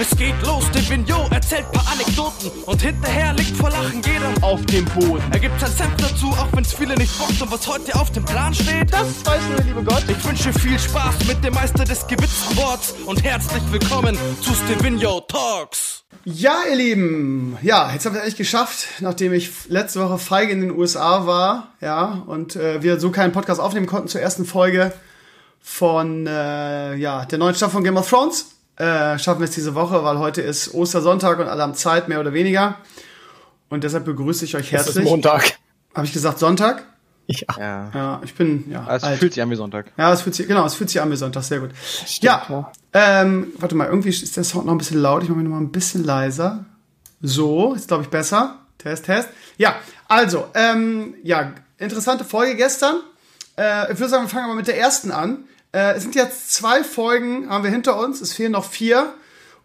Es geht los, der Vignot erzählt paar Anekdoten und hinterher liegt vor Lachen jeder auf dem Boden. Er gibt sein Senf dazu, auch wenn's viele nicht bockt und was heute auf dem Plan steht, das weiß nur der liebe Gott. Ich wünsche viel Spaß mit dem Meister des gewitzten Worts und herzlich willkommen zu Stevino Talks. Ja, ihr Lieben, ja, jetzt haben wir es eigentlich geschafft, nachdem ich letzte Woche feige in den USA war, ja, und äh, wir so keinen Podcast aufnehmen konnten zur ersten Folge von äh, ja, der neuen Staffel von Game of Thrones. Äh, schaffen wir es diese Woche, weil heute ist Ostersonntag und alle haben Zeit, mehr oder weniger. Und deshalb begrüße ich euch herzlich. Es ist Montag. Habe ich gesagt Sonntag? Ja. ja. Ja, ich bin, ja. Es alt. fühlt sich an wie Sonntag. Ja, es fühlt sich, genau, es fühlt sich an wie Sonntag, sehr gut. Stimmt, ja, ja. Ähm, warte mal, irgendwie ist der Sound noch ein bisschen laut. Ich mache mich noch mal ein bisschen leiser. So, ist glaube ich besser. Test, Test. Ja, also, ähm, ja, interessante Folge gestern. Äh, ich würde sagen, wir fangen aber mit der ersten an. Äh, es sind jetzt zwei Folgen, haben wir hinter uns. Es fehlen noch vier.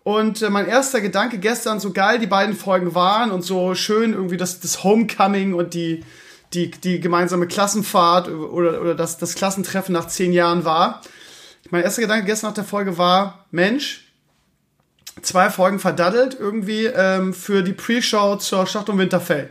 Und äh, mein erster Gedanke gestern, so geil die beiden Folgen waren und so schön irgendwie das, das Homecoming und die, die, die gemeinsame Klassenfahrt oder, oder das, das Klassentreffen nach zehn Jahren war. Mein erster Gedanke gestern nach der Folge war, Mensch, zwei Folgen verdaddelt irgendwie ähm, für die Pre-Show zur Schlacht um Winterfell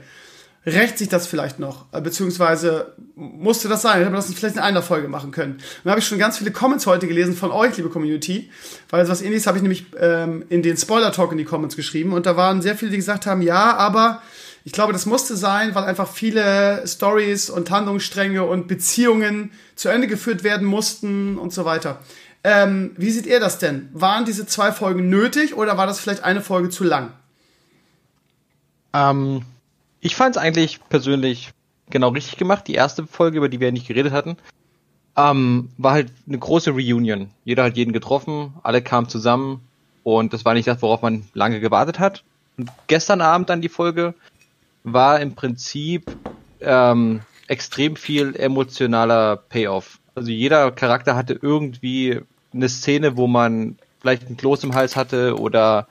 rächt sich das vielleicht noch? Äh, beziehungsweise musste das sein? Hätte man das vielleicht in einer Folge machen können? Und da habe ich schon ganz viele Comments heute gelesen von euch, liebe Community, weil was ähnliches habe ich nämlich ähm, in den Spoiler-Talk in die Comments geschrieben und da waren sehr viele, die gesagt haben, ja, aber ich glaube, das musste sein, weil einfach viele Stories und Handlungsstränge und Beziehungen zu Ende geführt werden mussten und so weiter. Ähm, wie seht ihr das denn? Waren diese zwei Folgen nötig oder war das vielleicht eine Folge zu lang? Ähm, ich fand es eigentlich persönlich genau richtig gemacht. Die erste Folge, über die wir nicht geredet hatten, ähm, war halt eine große Reunion. Jeder hat jeden getroffen, alle kamen zusammen und das war nicht das, worauf man lange gewartet hat. Und gestern Abend dann die Folge war im Prinzip ähm, extrem viel emotionaler Payoff. Also jeder Charakter hatte irgendwie eine Szene, wo man vielleicht ein Kloß im Hals hatte oder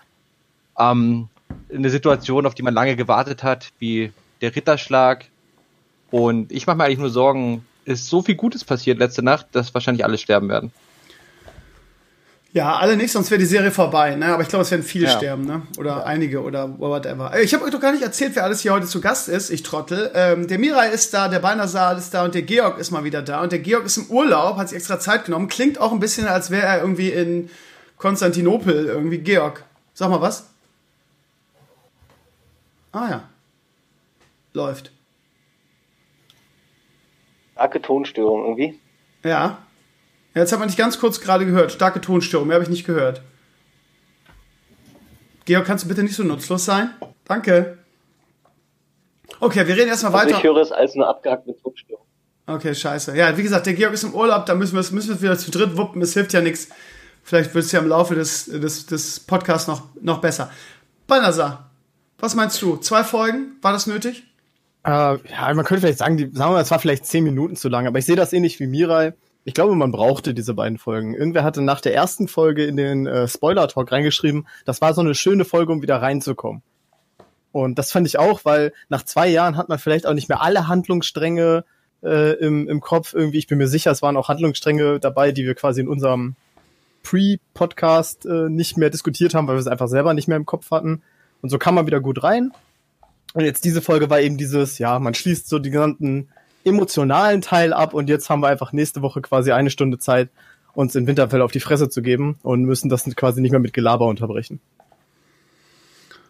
ähm, eine Situation, auf die man lange gewartet hat, wie der Ritterschlag. Und ich mache mir eigentlich nur Sorgen, ist so viel Gutes passiert letzte Nacht, dass wahrscheinlich alle sterben werden. Ja, alle nicht, sonst wäre die Serie vorbei, ne? Aber ich glaube, es werden viele ja. sterben, ne? Oder ja. einige oder whatever. Ich habe euch doch gar nicht erzählt, wer alles hier heute zu Gast ist, ich trottel. Ähm, der Mirai ist da, der Beinasar ist da und der Georg ist mal wieder da. Und der Georg ist im Urlaub, hat sich extra Zeit genommen. Klingt auch ein bisschen, als wäre er irgendwie in Konstantinopel irgendwie. Georg, sag mal was. Ah ja. Läuft. Starke Tonstörung irgendwie. Ja. Jetzt hat man nicht ganz kurz gerade gehört. Starke Tonstörung, mehr habe ich nicht gehört. Georg, kannst du bitte nicht so nutzlos sein? Danke. Okay, wir reden erstmal also weiter. Ich höre es als eine abgehackte Tonstörung. Okay, scheiße. Ja, wie gesagt, der Georg ist im Urlaub, da müssen wir es müssen wieder zu dritt wuppen, es hilft ja nichts. Vielleicht wird es ja im Laufe des, des, des Podcasts noch, noch besser. Banasa, was meinst du? Zwei Folgen? War das nötig? Äh, ja, man könnte vielleicht sagen, die, sagen wir mal, es war vielleicht zehn Minuten zu lang, aber ich sehe das ähnlich wie Mirai. Ich glaube, man brauchte diese beiden Folgen. Irgendwer hatte nach der ersten Folge in den äh, Spoiler-Talk reingeschrieben, das war so eine schöne Folge, um wieder reinzukommen. Und das fand ich auch, weil nach zwei Jahren hat man vielleicht auch nicht mehr alle Handlungsstränge äh, im, im Kopf irgendwie. Ich bin mir sicher, es waren auch Handlungsstränge dabei, die wir quasi in unserem Pre-Podcast äh, nicht mehr diskutiert haben, weil wir es einfach selber nicht mehr im Kopf hatten. Und so kam man wieder gut rein. Und jetzt diese Folge war eben dieses, ja, man schließt so die gesamten emotionalen Teil ab und jetzt haben wir einfach nächste Woche quasi eine Stunde Zeit, uns in Winterfell auf die Fresse zu geben und müssen das quasi nicht mehr mit Gelaber unterbrechen.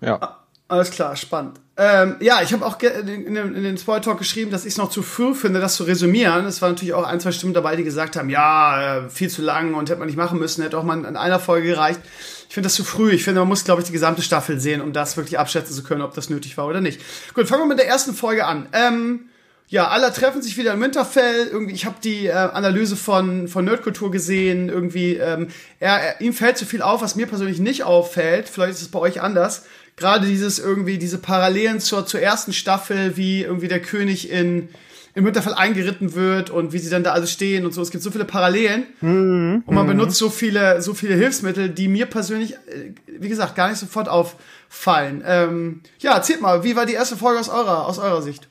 Ja. Alles klar, spannend. Ähm, ja, ich habe auch in, in, den Spoil Talk geschrieben, dass ich es noch zu früh finde, das zu resümieren. Es waren natürlich auch ein, zwei Stimmen dabei, die gesagt haben, ja, äh, viel zu lang und hätte man nicht machen müssen, hätte auch mal in einer Folge gereicht. Ich finde das zu früh. Ich finde, man muss, glaube ich, die gesamte Staffel sehen, um das wirklich abschätzen zu können, ob das nötig war oder nicht. Gut, fangen wir mit der ersten Folge an. Ähm, ja, alle treffen sich wieder in Winterfell. Irgendwie, ich habe die äh, Analyse von von Nerdkultur gesehen. Irgendwie, ähm, er, er, ihm fällt zu viel auf, was mir persönlich nicht auffällt. Vielleicht ist es bei euch anders gerade dieses irgendwie, diese Parallelen zur, zur ersten Staffel, wie irgendwie der König in, im Winterfell eingeritten wird und wie sie dann da alles stehen und so. Es gibt so viele Parallelen mhm. und man mhm. benutzt so viele, so viele Hilfsmittel, die mir persönlich, äh, wie gesagt, gar nicht sofort auffallen. Ähm, ja, erzählt mal, wie war die erste Folge aus eurer, aus eurer Sicht?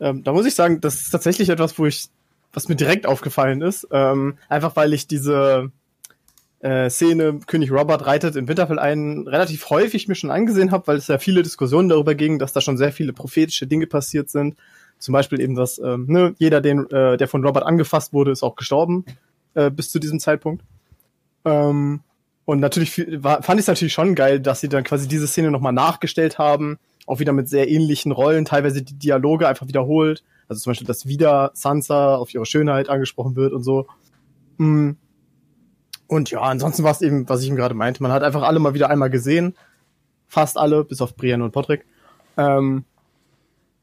Ähm, da muss ich sagen, das ist tatsächlich etwas, wo ich, was mir direkt aufgefallen ist. Ähm, einfach weil ich diese, äh, Szene, König Robert reitet in Winterfell ein, relativ häufig mir schon angesehen habe, weil es ja viele Diskussionen darüber ging, dass da schon sehr viele prophetische Dinge passiert sind. Zum Beispiel eben, dass ähm, ne, jeder, den, äh, der von Robert angefasst wurde, ist auch gestorben äh, bis zu diesem Zeitpunkt. Ähm, und natürlich war, fand ich es natürlich schon geil, dass sie dann quasi diese Szene nochmal nachgestellt haben, auch wieder mit sehr ähnlichen Rollen, teilweise die Dialoge einfach wiederholt. Also zum Beispiel, dass wieder Sansa auf ihre Schönheit angesprochen wird und so. Mm. Und ja, ansonsten war es eben, was ich ihm gerade meinte. Man hat einfach alle mal wieder einmal gesehen. Fast alle, bis auf Brian und Patrick. Ähm,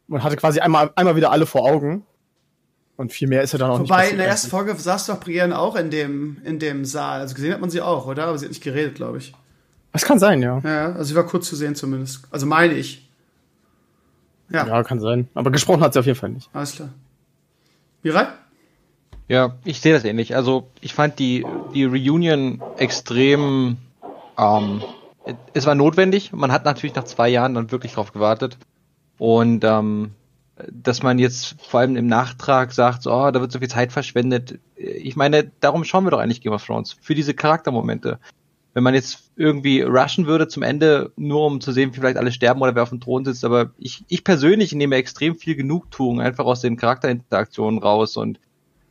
man hatte quasi einmal, einmal wieder alle vor Augen. Und viel mehr ist ja dann auch Wobei, nicht. Wobei, in der ersten Folge saß doch Brienne auch in dem, in dem Saal. Also gesehen hat man sie auch, oder? Aber sie hat nicht geredet, glaube ich. Das kann sein, ja. Ja, also sie war kurz zu sehen zumindest. Also meine ich. Ja. Ja, kann sein. Aber gesprochen hat sie auf jeden Fall nicht. Alles klar. Mirai? Ja, ich sehe das ähnlich. Also ich fand die, die Reunion extrem, ähm, es war notwendig. Man hat natürlich nach zwei Jahren dann wirklich drauf gewartet. Und ähm, dass man jetzt vor allem im Nachtrag sagt, so, oh, da wird so viel Zeit verschwendet. Ich meine, darum schauen wir doch eigentlich Game of Thrones. Für diese Charaktermomente. Wenn man jetzt irgendwie rushen würde zum Ende, nur um zu sehen, wie vielleicht alle sterben oder wer auf dem Thron sitzt, aber ich, ich persönlich nehme extrem viel Genugtuung einfach aus den Charakterinteraktionen raus und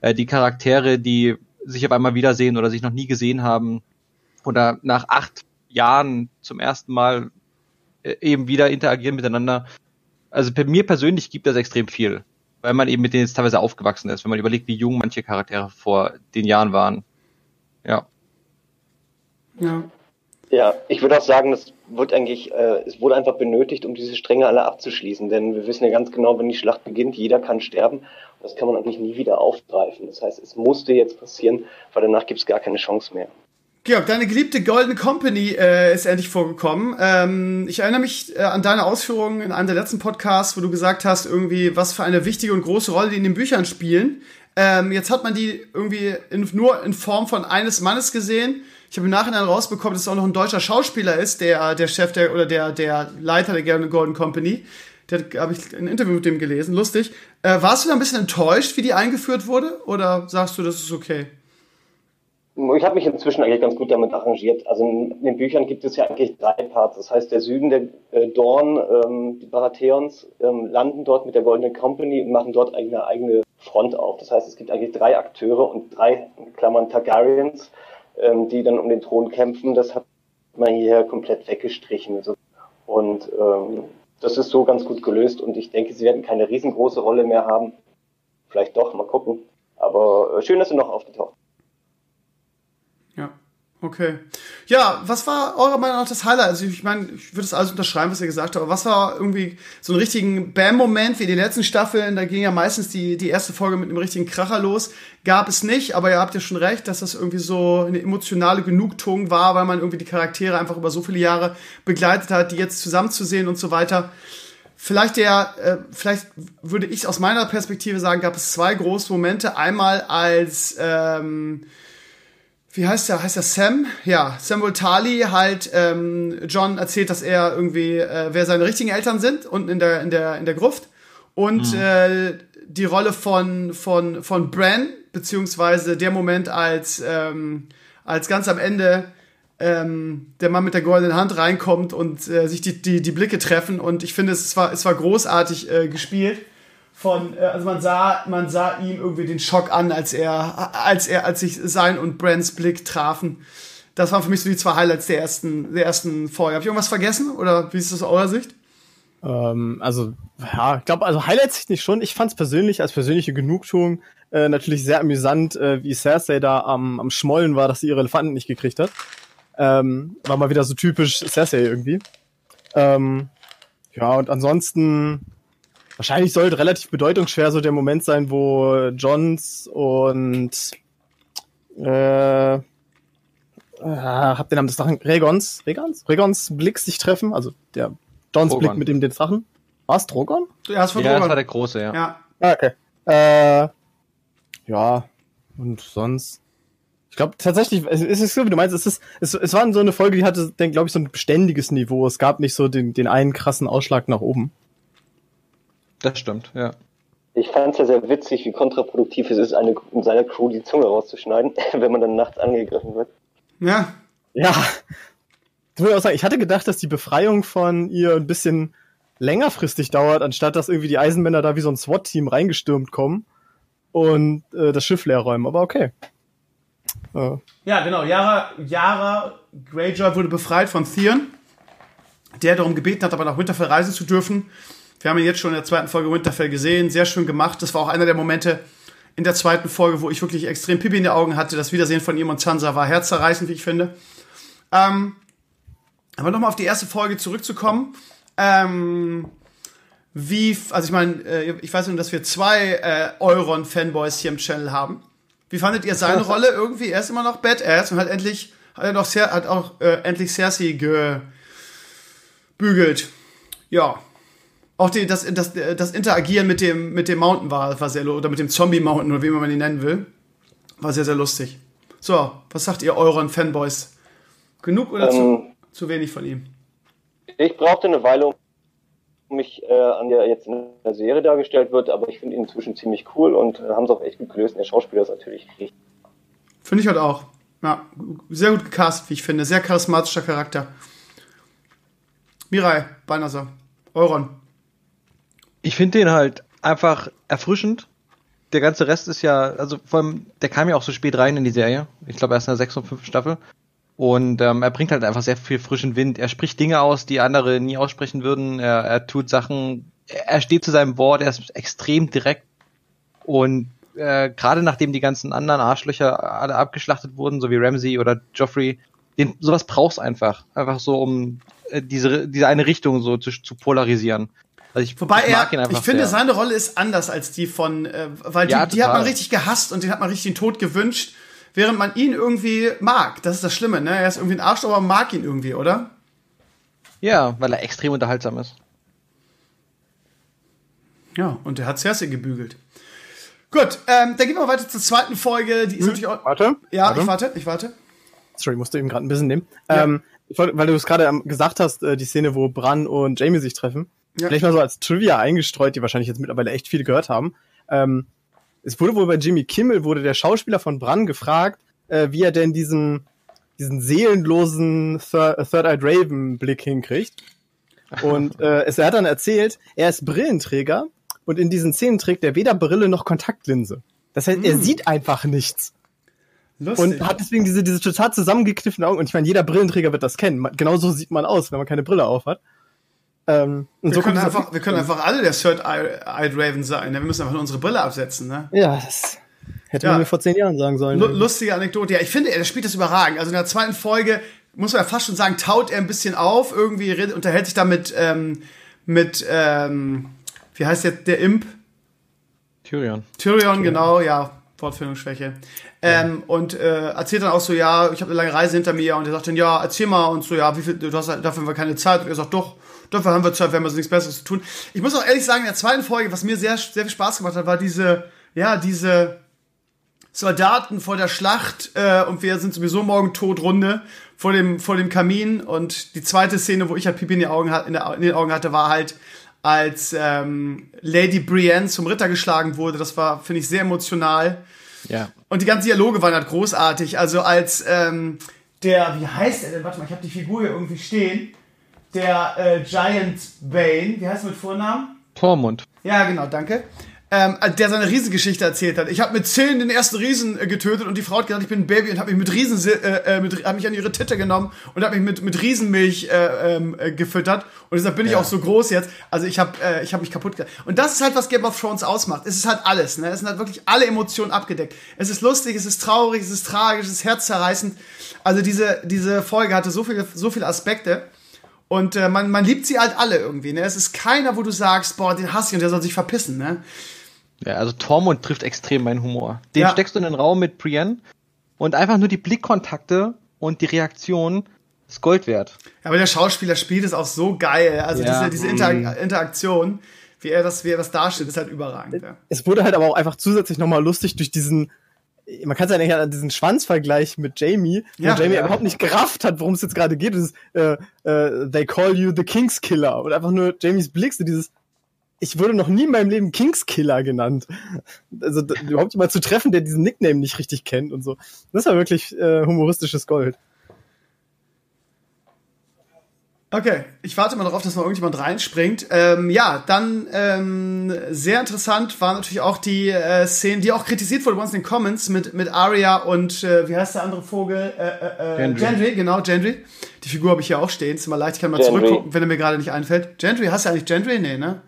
äh, die Charaktere, die sich auf einmal wiedersehen oder sich noch nie gesehen haben oder nach acht Jahren zum ersten Mal äh, eben wieder interagieren miteinander, also bei mir persönlich gibt das extrem viel, weil man eben mit denen jetzt teilweise aufgewachsen ist, wenn man überlegt, wie jung manche Charaktere vor den Jahren waren. Ja. Ja. Ja, ich würde auch sagen, das wird eigentlich, äh, es wurde einfach benötigt, um diese Stränge alle abzuschließen, denn wir wissen ja ganz genau, wenn die Schlacht beginnt, jeder kann sterben. Das kann man eigentlich nie wieder aufgreifen. Das heißt, es musste jetzt passieren, weil danach gibt es gar keine Chance mehr. Georg, deine geliebte Golden Company äh, ist endlich vorgekommen. Ähm, ich erinnere mich äh, an deine Ausführungen in einem der letzten Podcasts, wo du gesagt hast, irgendwie, was für eine wichtige und große Rolle die in den Büchern spielen. Ähm, jetzt hat man die irgendwie in, nur in Form von eines Mannes gesehen. Ich habe im Nachhinein rausbekommen, dass es auch noch ein deutscher Schauspieler ist, der der Chef der oder der der Leiter der Golden Company. Der habe ich ein Interview mit dem gelesen, lustig. Äh, warst du da ein bisschen enttäuscht, wie die eingeführt wurde, oder sagst du, das ist okay? Ich habe mich inzwischen eigentlich ganz gut damit arrangiert. Also in den Büchern gibt es ja eigentlich drei Parts. Das heißt, der Süden, der äh, Dorn, ähm, die Baratheons ähm, landen dort mit der Goldenen Company und machen dort eine eigene Front auf. Das heißt, es gibt eigentlich drei Akteure und drei, Klammern, Targaryens, ähm, die dann um den Thron kämpfen. Das hat man hier komplett weggestrichen. Also, und ähm, das ist so ganz gut gelöst und ich denke, sie werden keine riesengroße Rolle mehr haben. Vielleicht doch, mal gucken. Aber äh, schön, dass sie noch aufgetaucht Okay. Ja, was war eurer Meinung nach das Highlight? Also ich meine, ich würde das alles unterschreiben, was ihr gesagt habt, aber was war irgendwie so ein richtigen Bam-Moment wie die letzten Staffeln? Da ging ja meistens die, die erste Folge mit einem richtigen Kracher los. Gab es nicht, aber ihr habt ja schon recht, dass das irgendwie so eine emotionale Genugtuung war, weil man irgendwie die Charaktere einfach über so viele Jahre begleitet hat, die jetzt zusammenzusehen und so weiter. Vielleicht der, äh, vielleicht würde ich aus meiner Perspektive sagen, gab es zwei große Momente. Einmal als ähm, wie heißt der? Heißt der Sam? Ja, Samuel Tali halt ähm, John erzählt, dass er irgendwie, äh, wer seine richtigen Eltern sind, unten in der, in der, in der Gruft. Und mhm. äh, die Rolle von, von, von Bran, beziehungsweise der Moment, als, ähm, als ganz am Ende ähm, der Mann mit der goldenen Hand reinkommt und äh, sich die, die, die Blicke treffen. Und ich finde, es war, es war großartig äh, gespielt von, äh, also man sah, man sah ihm irgendwie den Schock an, als er, als er, als sich sein und Brands Blick trafen. Das waren für mich so die zwei Highlights der ersten, der ersten Folge. Habe ich irgendwas vergessen oder wie ist das aus eurer Sicht? Ähm, also, ja, ich glaube, also Highlights nicht schon. Ich fand es persönlich als persönliche Genugtuung äh, natürlich sehr amüsant, äh, wie Cersei da am, am Schmollen war, dass sie ihre Elefanten nicht gekriegt hat. Ähm, war mal wieder so typisch Cersei irgendwie. Ähm, ja, und ansonsten Wahrscheinlich sollte relativ bedeutungsschwer so der Moment sein, wo Johns und äh, äh, hab den Namen des Drachen, Regons, Regons, Regons Blick sich treffen, also der Johns Drogon. Blick mit dem den Drachen. War es Drogon? Ja, es war, ja, das war der große, ja. Ja, ah, okay. Äh, ja, und sonst. Ich glaube tatsächlich, es ist so, wie du meinst, es, ist, es, es war so eine Folge, die hatte, glaube ich, so ein beständiges Niveau. Es gab nicht so den, den einen krassen Ausschlag nach oben. Das stimmt, ja. Ich fand es ja sehr witzig, wie kontraproduktiv es ist, eine, in seiner Crew die Zunge rauszuschneiden, wenn man dann nachts angegriffen wird. Ja. Ja. Ich muss auch sagen, ich hatte gedacht, dass die Befreiung von ihr ein bisschen längerfristig dauert, anstatt dass irgendwie die Eisenmänner da wie so ein SWAT-Team reingestürmt kommen und äh, das Schiff leer räumen. Aber okay. Äh. Ja, genau. Yara, Yara Greyjoy wurde befreit von Theon, der darum gebeten hat, aber nach Winterfell reisen zu dürfen. Wir haben ihn jetzt schon in der zweiten Folge Winterfell gesehen. Sehr schön gemacht. Das war auch einer der Momente in der zweiten Folge, wo ich wirklich extrem Pipi in den Augen hatte. Das Wiedersehen von ihm und Sansa war herzzerreißend, wie ich finde. Ähm, aber nochmal auf die erste Folge zurückzukommen. Ähm, wie, also ich meine, äh, ich weiß nur, dass wir zwei äh, Euron-Fanboys hier im Channel haben. Wie fandet ihr seine Rolle irgendwie? Er ist immer noch Badass und hat endlich, hat er doch sehr, hat auch äh, endlich Cersei gebügelt. Ja. Auch die, das, das, das Interagieren mit dem, mit dem Mountain war, war sehr, oder mit dem Zombie Mountain, oder wie man ihn nennen will, war sehr, sehr lustig. So, was sagt ihr euren Fanboys? Genug oder ähm, zu, zu wenig von ihm? Ich brauchte eine Weile, um mich äh, an der jetzt in der Serie dargestellt wird, aber ich finde ihn inzwischen ziemlich cool und äh, haben es auch echt gut gelöst. Der Schauspieler ist natürlich richtig. Finde ich halt auch. Ja, sehr gut gecastet, wie ich finde. Sehr charismatischer Charakter. Mirai, Balnasser, Euron. Ich finde den halt einfach erfrischend. Der ganze Rest ist ja, also vor allem, der kam ja auch so spät rein in die Serie. Ich glaube erst in der 6. und 5. Staffel. Und ähm, er bringt halt einfach sehr viel frischen Wind. Er spricht Dinge aus, die andere nie aussprechen würden. Er, er tut Sachen, er steht zu seinem Wort, er ist extrem direkt. Und äh, gerade nachdem die ganzen anderen Arschlöcher alle abgeschlachtet wurden, so wie Ramsey oder Joffrey, den, sowas brauchst einfach. Einfach so, um äh, diese, diese eine Richtung so zu, zu polarisieren. Also ich, Wobei ich er, ich finde, sehr. seine Rolle ist anders als die von, äh, weil die, ja, die hat man richtig gehasst und den hat man richtig den Tod gewünscht während man ihn irgendwie mag. Das ist das Schlimme, ne? Er ist irgendwie ein Arsch, aber man mag ihn irgendwie, oder? Ja, weil er extrem unterhaltsam ist. Ja, und er hat Cersei gebügelt. Gut, ähm, dann gehen wir weiter zur zweiten Folge. Die ist hm, natürlich auch. Warte. Ja, warte. ich warte, ich warte. Sorry, musste eben gerade ein bisschen nehmen. Ja. Ähm, weil du es gerade gesagt hast, äh, die Szene, wo Bran und Jamie sich treffen. Ja. Vielleicht mal so als Trivia eingestreut, die wahrscheinlich jetzt mittlerweile echt viele gehört haben. Ähm, es wurde wohl bei Jimmy Kimmel, wurde der Schauspieler von Bran gefragt, äh, wie er denn diesen, diesen seelenlosen Third, Third Eyed Raven Blick hinkriegt. Und äh, es, er hat dann erzählt, er ist Brillenträger und in diesen Szenen trägt er weder Brille noch Kontaktlinse. Das heißt, er mm. sieht einfach nichts. Lustig. Und hat deswegen diese, diese total zusammengekniffenen Augen. Und ich meine, jeder Brillenträger wird das kennen. Genauso sieht man aus, wenn man keine Brille auf hat. Ähm, wir, so können einfach, wir können einfach alle der Third-Eyed Raven sein. Ne? Wir müssen einfach nur unsere Brille absetzen. Ne? Ja, das hätte ja. man mir vor zehn Jahren sagen sollen. L lustige Anekdote. Ja, ich finde, er spielt das überragend. Also in der zweiten Folge muss man ja fast schon sagen, taut er ein bisschen auf. Irgendwie redet, unterhält sich da mit, ähm, mit ähm, wie heißt der, der Imp? Tyrion. Tyrion, Tyrion. genau, ja. Wortfindungsschwäche. Ähm, ja. Und äh, erzählt dann auch so, ja, ich habe eine lange Reise hinter mir und er sagt dann, ja, erzähl mal und so, ja, wie viel, du hast dafür haben wir keine Zeit. Und er sagt, doch, dafür haben wir Zeit, wir haben also nichts Besseres zu tun. Ich muss auch ehrlich sagen, in der zweiten Folge, was mir sehr, sehr viel Spaß gemacht hat, war diese, ja, diese Soldaten vor der Schlacht äh, und wir sind sowieso morgen tot Runde vor dem, vor dem Kamin. Und die zweite Szene, wo ich halt Pipi in, die Augen, in, der, in den Augen hatte, war halt, als ähm, Lady Brienne zum Ritter geschlagen wurde. Das war, finde ich, sehr emotional. Ja. Und die ganzen Dialoge waren halt großartig. Also als ähm, der, wie heißt er denn? Warte mal, ich habe die Figur hier irgendwie stehen der äh, Giant Bane, wie heißt er mit Vornamen? Tormund. Ja, genau, danke. Ähm, der seine Riesengeschichte erzählt hat. Ich habe mit zehn den ersten Riesen äh, getötet und die Frau hat gesagt, ich bin ein Baby und habe mich mit Riesen äh, äh, mit, hab mich an ihre Titte genommen und habe mich mit mit Riesenmilch äh, ähm, äh, gefüttert und deshalb bin ja. ich auch so groß jetzt. Also ich habe äh, ich habe mich kaputt gemacht. Und das ist halt was Game of Thrones ausmacht. Es ist halt alles, ne? Es sind halt wirklich alle Emotionen abgedeckt. Es ist lustig, es ist traurig, es ist tragisch, es ist herzzerreißend. Also diese diese Folge hatte so viele so viele Aspekte. Und äh, man, man liebt sie halt alle irgendwie. Ne? Es ist keiner, wo du sagst, boah, den hasse ich und der soll sich verpissen. Ne? Ja, also Tormund trifft extrem meinen Humor. Den ja. steckst du in den Raum mit Brienne und einfach nur die Blickkontakte und die Reaktion ist Gold wert. Ja, aber der Schauspieler spielt es auch so geil. Also ja. diese, diese Inter mhm. Interaktion, wie er das, wie er das darstellt, ist halt überragend. Ja. Es wurde halt aber auch einfach zusätzlich nochmal lustig durch diesen man kann es ja nicht an diesen Schwanzvergleich mit Jamie, wo ja, Jamie ja. überhaupt nicht gerafft hat, worum es jetzt gerade geht. Das ist, äh, äh, they call you the King's Killer. Und einfach nur Jamies Blick, so dieses, ich wurde noch nie in meinem Leben Kingskiller genannt. Also überhaupt jemand zu treffen, der diesen Nickname nicht richtig kennt und so. Das war wirklich äh, humoristisches Gold. Okay, ich warte mal darauf, dass noch irgendjemand reinspringt. Ähm, ja, dann ähm, sehr interessant war natürlich auch die äh, Szene, die auch kritisiert wurde bei uns in den Comments mit, mit Arya und äh, wie heißt der andere Vogel? Äh, äh, äh Gendry. Gendry, genau, Gendry. Die Figur habe ich hier auch stehen. Ist immer leicht, ich kann mal Gendry. zurückgucken, wenn er mir gerade nicht einfällt. Gendry, hast du eigentlich Gendry? Nee, ne?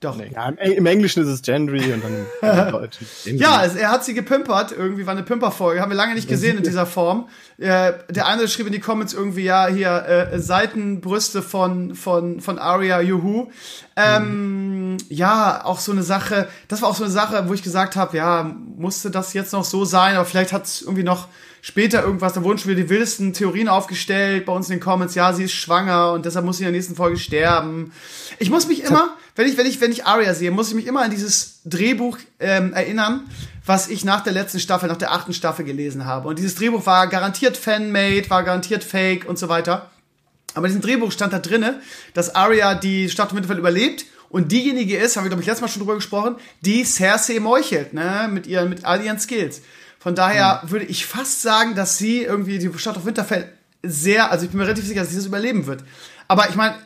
Doch. Nee. Ja, im, im, Englischen ist es Gendry und dann im Deutschen. ja, es, er hat sie gepimpert. Irgendwie war eine Pimperfolge. Haben wir lange nicht gesehen in dieser Form. Äh, der eine schrieb in die Comments irgendwie, ja, hier, äh, Seitenbrüste von, von, von Aria, juhu. Ähm, mhm. Ja, auch so eine Sache, das war auch so eine Sache, wo ich gesagt habe, ja, musste das jetzt noch so sein, aber vielleicht hat es irgendwie noch später irgendwas, da wurden schon wieder die wildesten Theorien aufgestellt bei uns in den Comments, ja, sie ist schwanger und deshalb muss sie in der nächsten Folge sterben. Ich muss mich immer, wenn ich, wenn ich, wenn ich Arya sehe, muss ich mich immer an dieses Drehbuch ähm, erinnern, was ich nach der letzten Staffel, nach der achten Staffel gelesen habe. Und dieses Drehbuch war garantiert Fanmade, war garantiert Fake und so weiter. Aber in diesem Drehbuch stand da drinne, dass Arya die Stadt Winterfell überlebt und diejenige ist, haben wir glaube ich letztes Mal schon drüber gesprochen, die Cersei meuchelt, ne, mit ihren, mit all ihren Skills. Von daher mhm. würde ich fast sagen, dass sie irgendwie die Stadt auf Winterfell sehr, also ich bin mir relativ sicher, dass sie das überleben wird. Aber ich meine,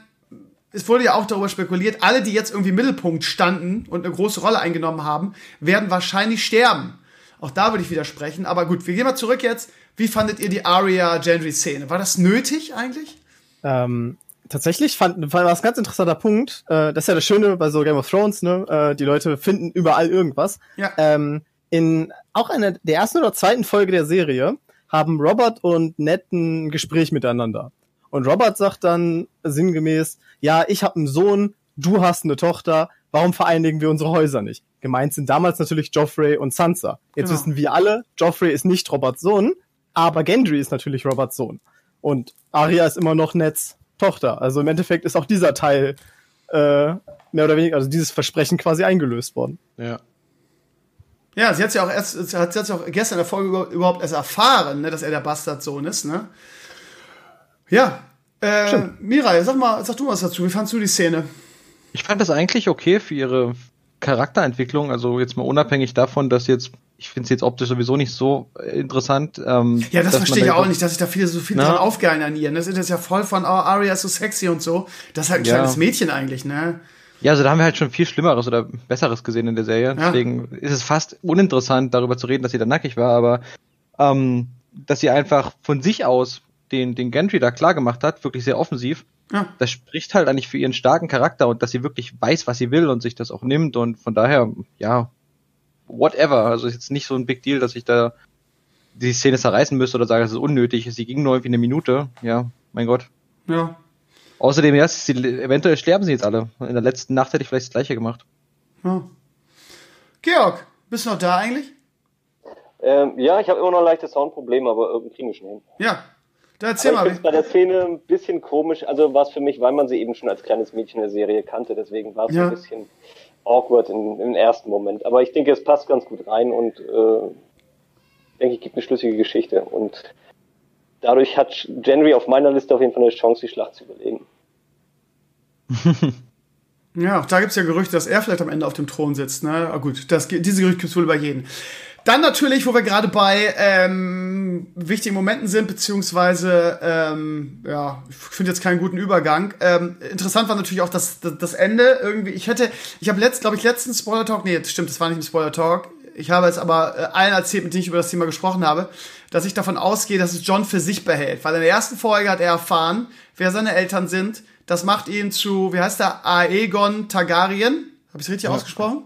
es wurde ja auch darüber spekuliert, alle, die jetzt irgendwie im Mittelpunkt standen und eine große Rolle eingenommen haben, werden wahrscheinlich sterben. Auch da würde ich widersprechen. Aber gut, wir gehen mal zurück jetzt. Wie fandet ihr die Aria Gendry Szene? War das nötig eigentlich? Ähm, tatsächlich fand, war das ein ganz interessanter Punkt. Äh, das ist ja das Schöne bei so Game of Thrones, ne? Äh, die Leute finden überall irgendwas. Ja. Ähm, in auch einer der ersten oder zweiten Folge der Serie haben Robert und Ned ein Gespräch miteinander. Und Robert sagt dann sinngemäß, ja, ich habe einen Sohn, du hast eine Tochter, warum vereinigen wir unsere Häuser nicht? Gemeint sind damals natürlich Joffrey und Sansa. Jetzt genau. wissen wir alle, Joffrey ist nicht Roberts Sohn, aber Gendry ist natürlich Roberts Sohn. Und Arya ist immer noch Neds Tochter. Also im Endeffekt ist auch dieser Teil äh, mehr oder weniger, also dieses Versprechen quasi eingelöst worden. Ja. Ja, sie hat ja auch erst, sie hat, sie hat auch gestern in der Folge überhaupt erst erfahren, ne, dass er der Bastardsohn ist, ne? Ja. Äh, Mirai, sag mal, sag du was dazu. Wie fandst du die Szene? Ich fand das eigentlich okay für ihre Charakterentwicklung. Also jetzt mal unabhängig davon, dass jetzt, ich finde es jetzt optisch sowieso nicht so äh, interessant. Ähm, ja, das verstehe ich auch nicht, dass sich da viele so viel dran aufgeilen an ihr. Das ist ja voll von, oh, Arya ist so sexy und so. Das ist halt ein ja. kleines Mädchen eigentlich, ne? Ja, also da haben wir halt schon viel Schlimmeres oder Besseres gesehen in der Serie. Ja. Deswegen ist es fast uninteressant, darüber zu reden, dass sie da nackig war, aber ähm, dass sie einfach von sich aus den, den Gentry da klar gemacht hat, wirklich sehr offensiv. Ja. Das spricht halt eigentlich für ihren starken Charakter und dass sie wirklich weiß, was sie will und sich das auch nimmt und von daher, ja, whatever. Also ist jetzt nicht so ein Big Deal, dass ich da die Szene zerreißen müsste oder sage, es ist unnötig. Sie ging nur irgendwie eine Minute. Ja, mein Gott. Ja. Außerdem, ja, sie, eventuell sterben sie jetzt alle. In der letzten Nacht hätte ich vielleicht das gleiche gemacht. Ja. Georg, bist du noch da eigentlich? Ähm, ja, ich habe immer noch ein leichtes Soundproblem, aber irgendwie kriegen wir schon hin. Ja, da erzähl aber mal. Ich bei der Szene ein bisschen komisch, also war es für mich, weil man sie eben schon als kleines Mädchen in der Serie kannte, deswegen war es ja. ein bisschen awkward im, im ersten Moment. Aber ich denke, es passt ganz gut rein und äh, denke ich, gibt eine schlüssige Geschichte. Und dadurch hat Genry auf meiner Liste auf jeden Fall eine Chance, die Schlacht zu überleben. ja, auch da gibt es ja Gerüchte, dass er vielleicht am Ende auf dem Thron sitzt. Ne? Aber gut, das, diese Gerüchte gibt es wohl über jeden. Dann natürlich, wo wir gerade bei ähm, wichtigen Momenten sind, beziehungsweise, ähm, ja, ich finde jetzt keinen guten Übergang. Ähm, interessant war natürlich auch das, das, das Ende irgendwie. Ich hätte, ich habe letzt, glaube ich, letzten Spoiler Talk, nee, stimmt, das war nicht im Spoiler Talk. Ich habe es aber äh, allen erzählt, mit denen ich über das Thema gesprochen habe, dass ich davon ausgehe, dass es John für sich behält. Weil in der ersten Folge hat er erfahren, wer seine Eltern sind. Das macht ihn zu, wie heißt der, Aegon Targaryen. Habe ich es richtig ja. ausgesprochen?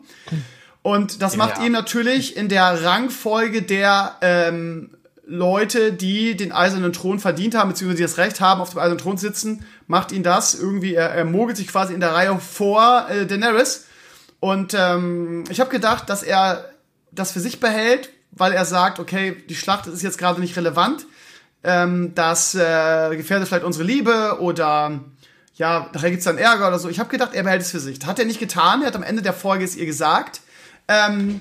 Und das macht ja. ihn natürlich in der Rangfolge der ähm, Leute, die den eisernen Thron verdient haben, beziehungsweise die das Recht haben, auf dem eisernen Thron sitzen, macht ihn das irgendwie, er, er mogelt sich quasi in der Reihe vor äh, Daenerys. Und ähm, ich habe gedacht, dass er das für sich behält, weil er sagt, okay, die Schlacht ist jetzt gerade nicht relevant, ähm, das äh, gefährdet vielleicht unsere Liebe oder ja, nachher gibt's dann Ärger oder so. Ich habe gedacht, er behält es für sich. Das hat er nicht getan. Er hat am Ende der Folge es ihr gesagt. Ähm,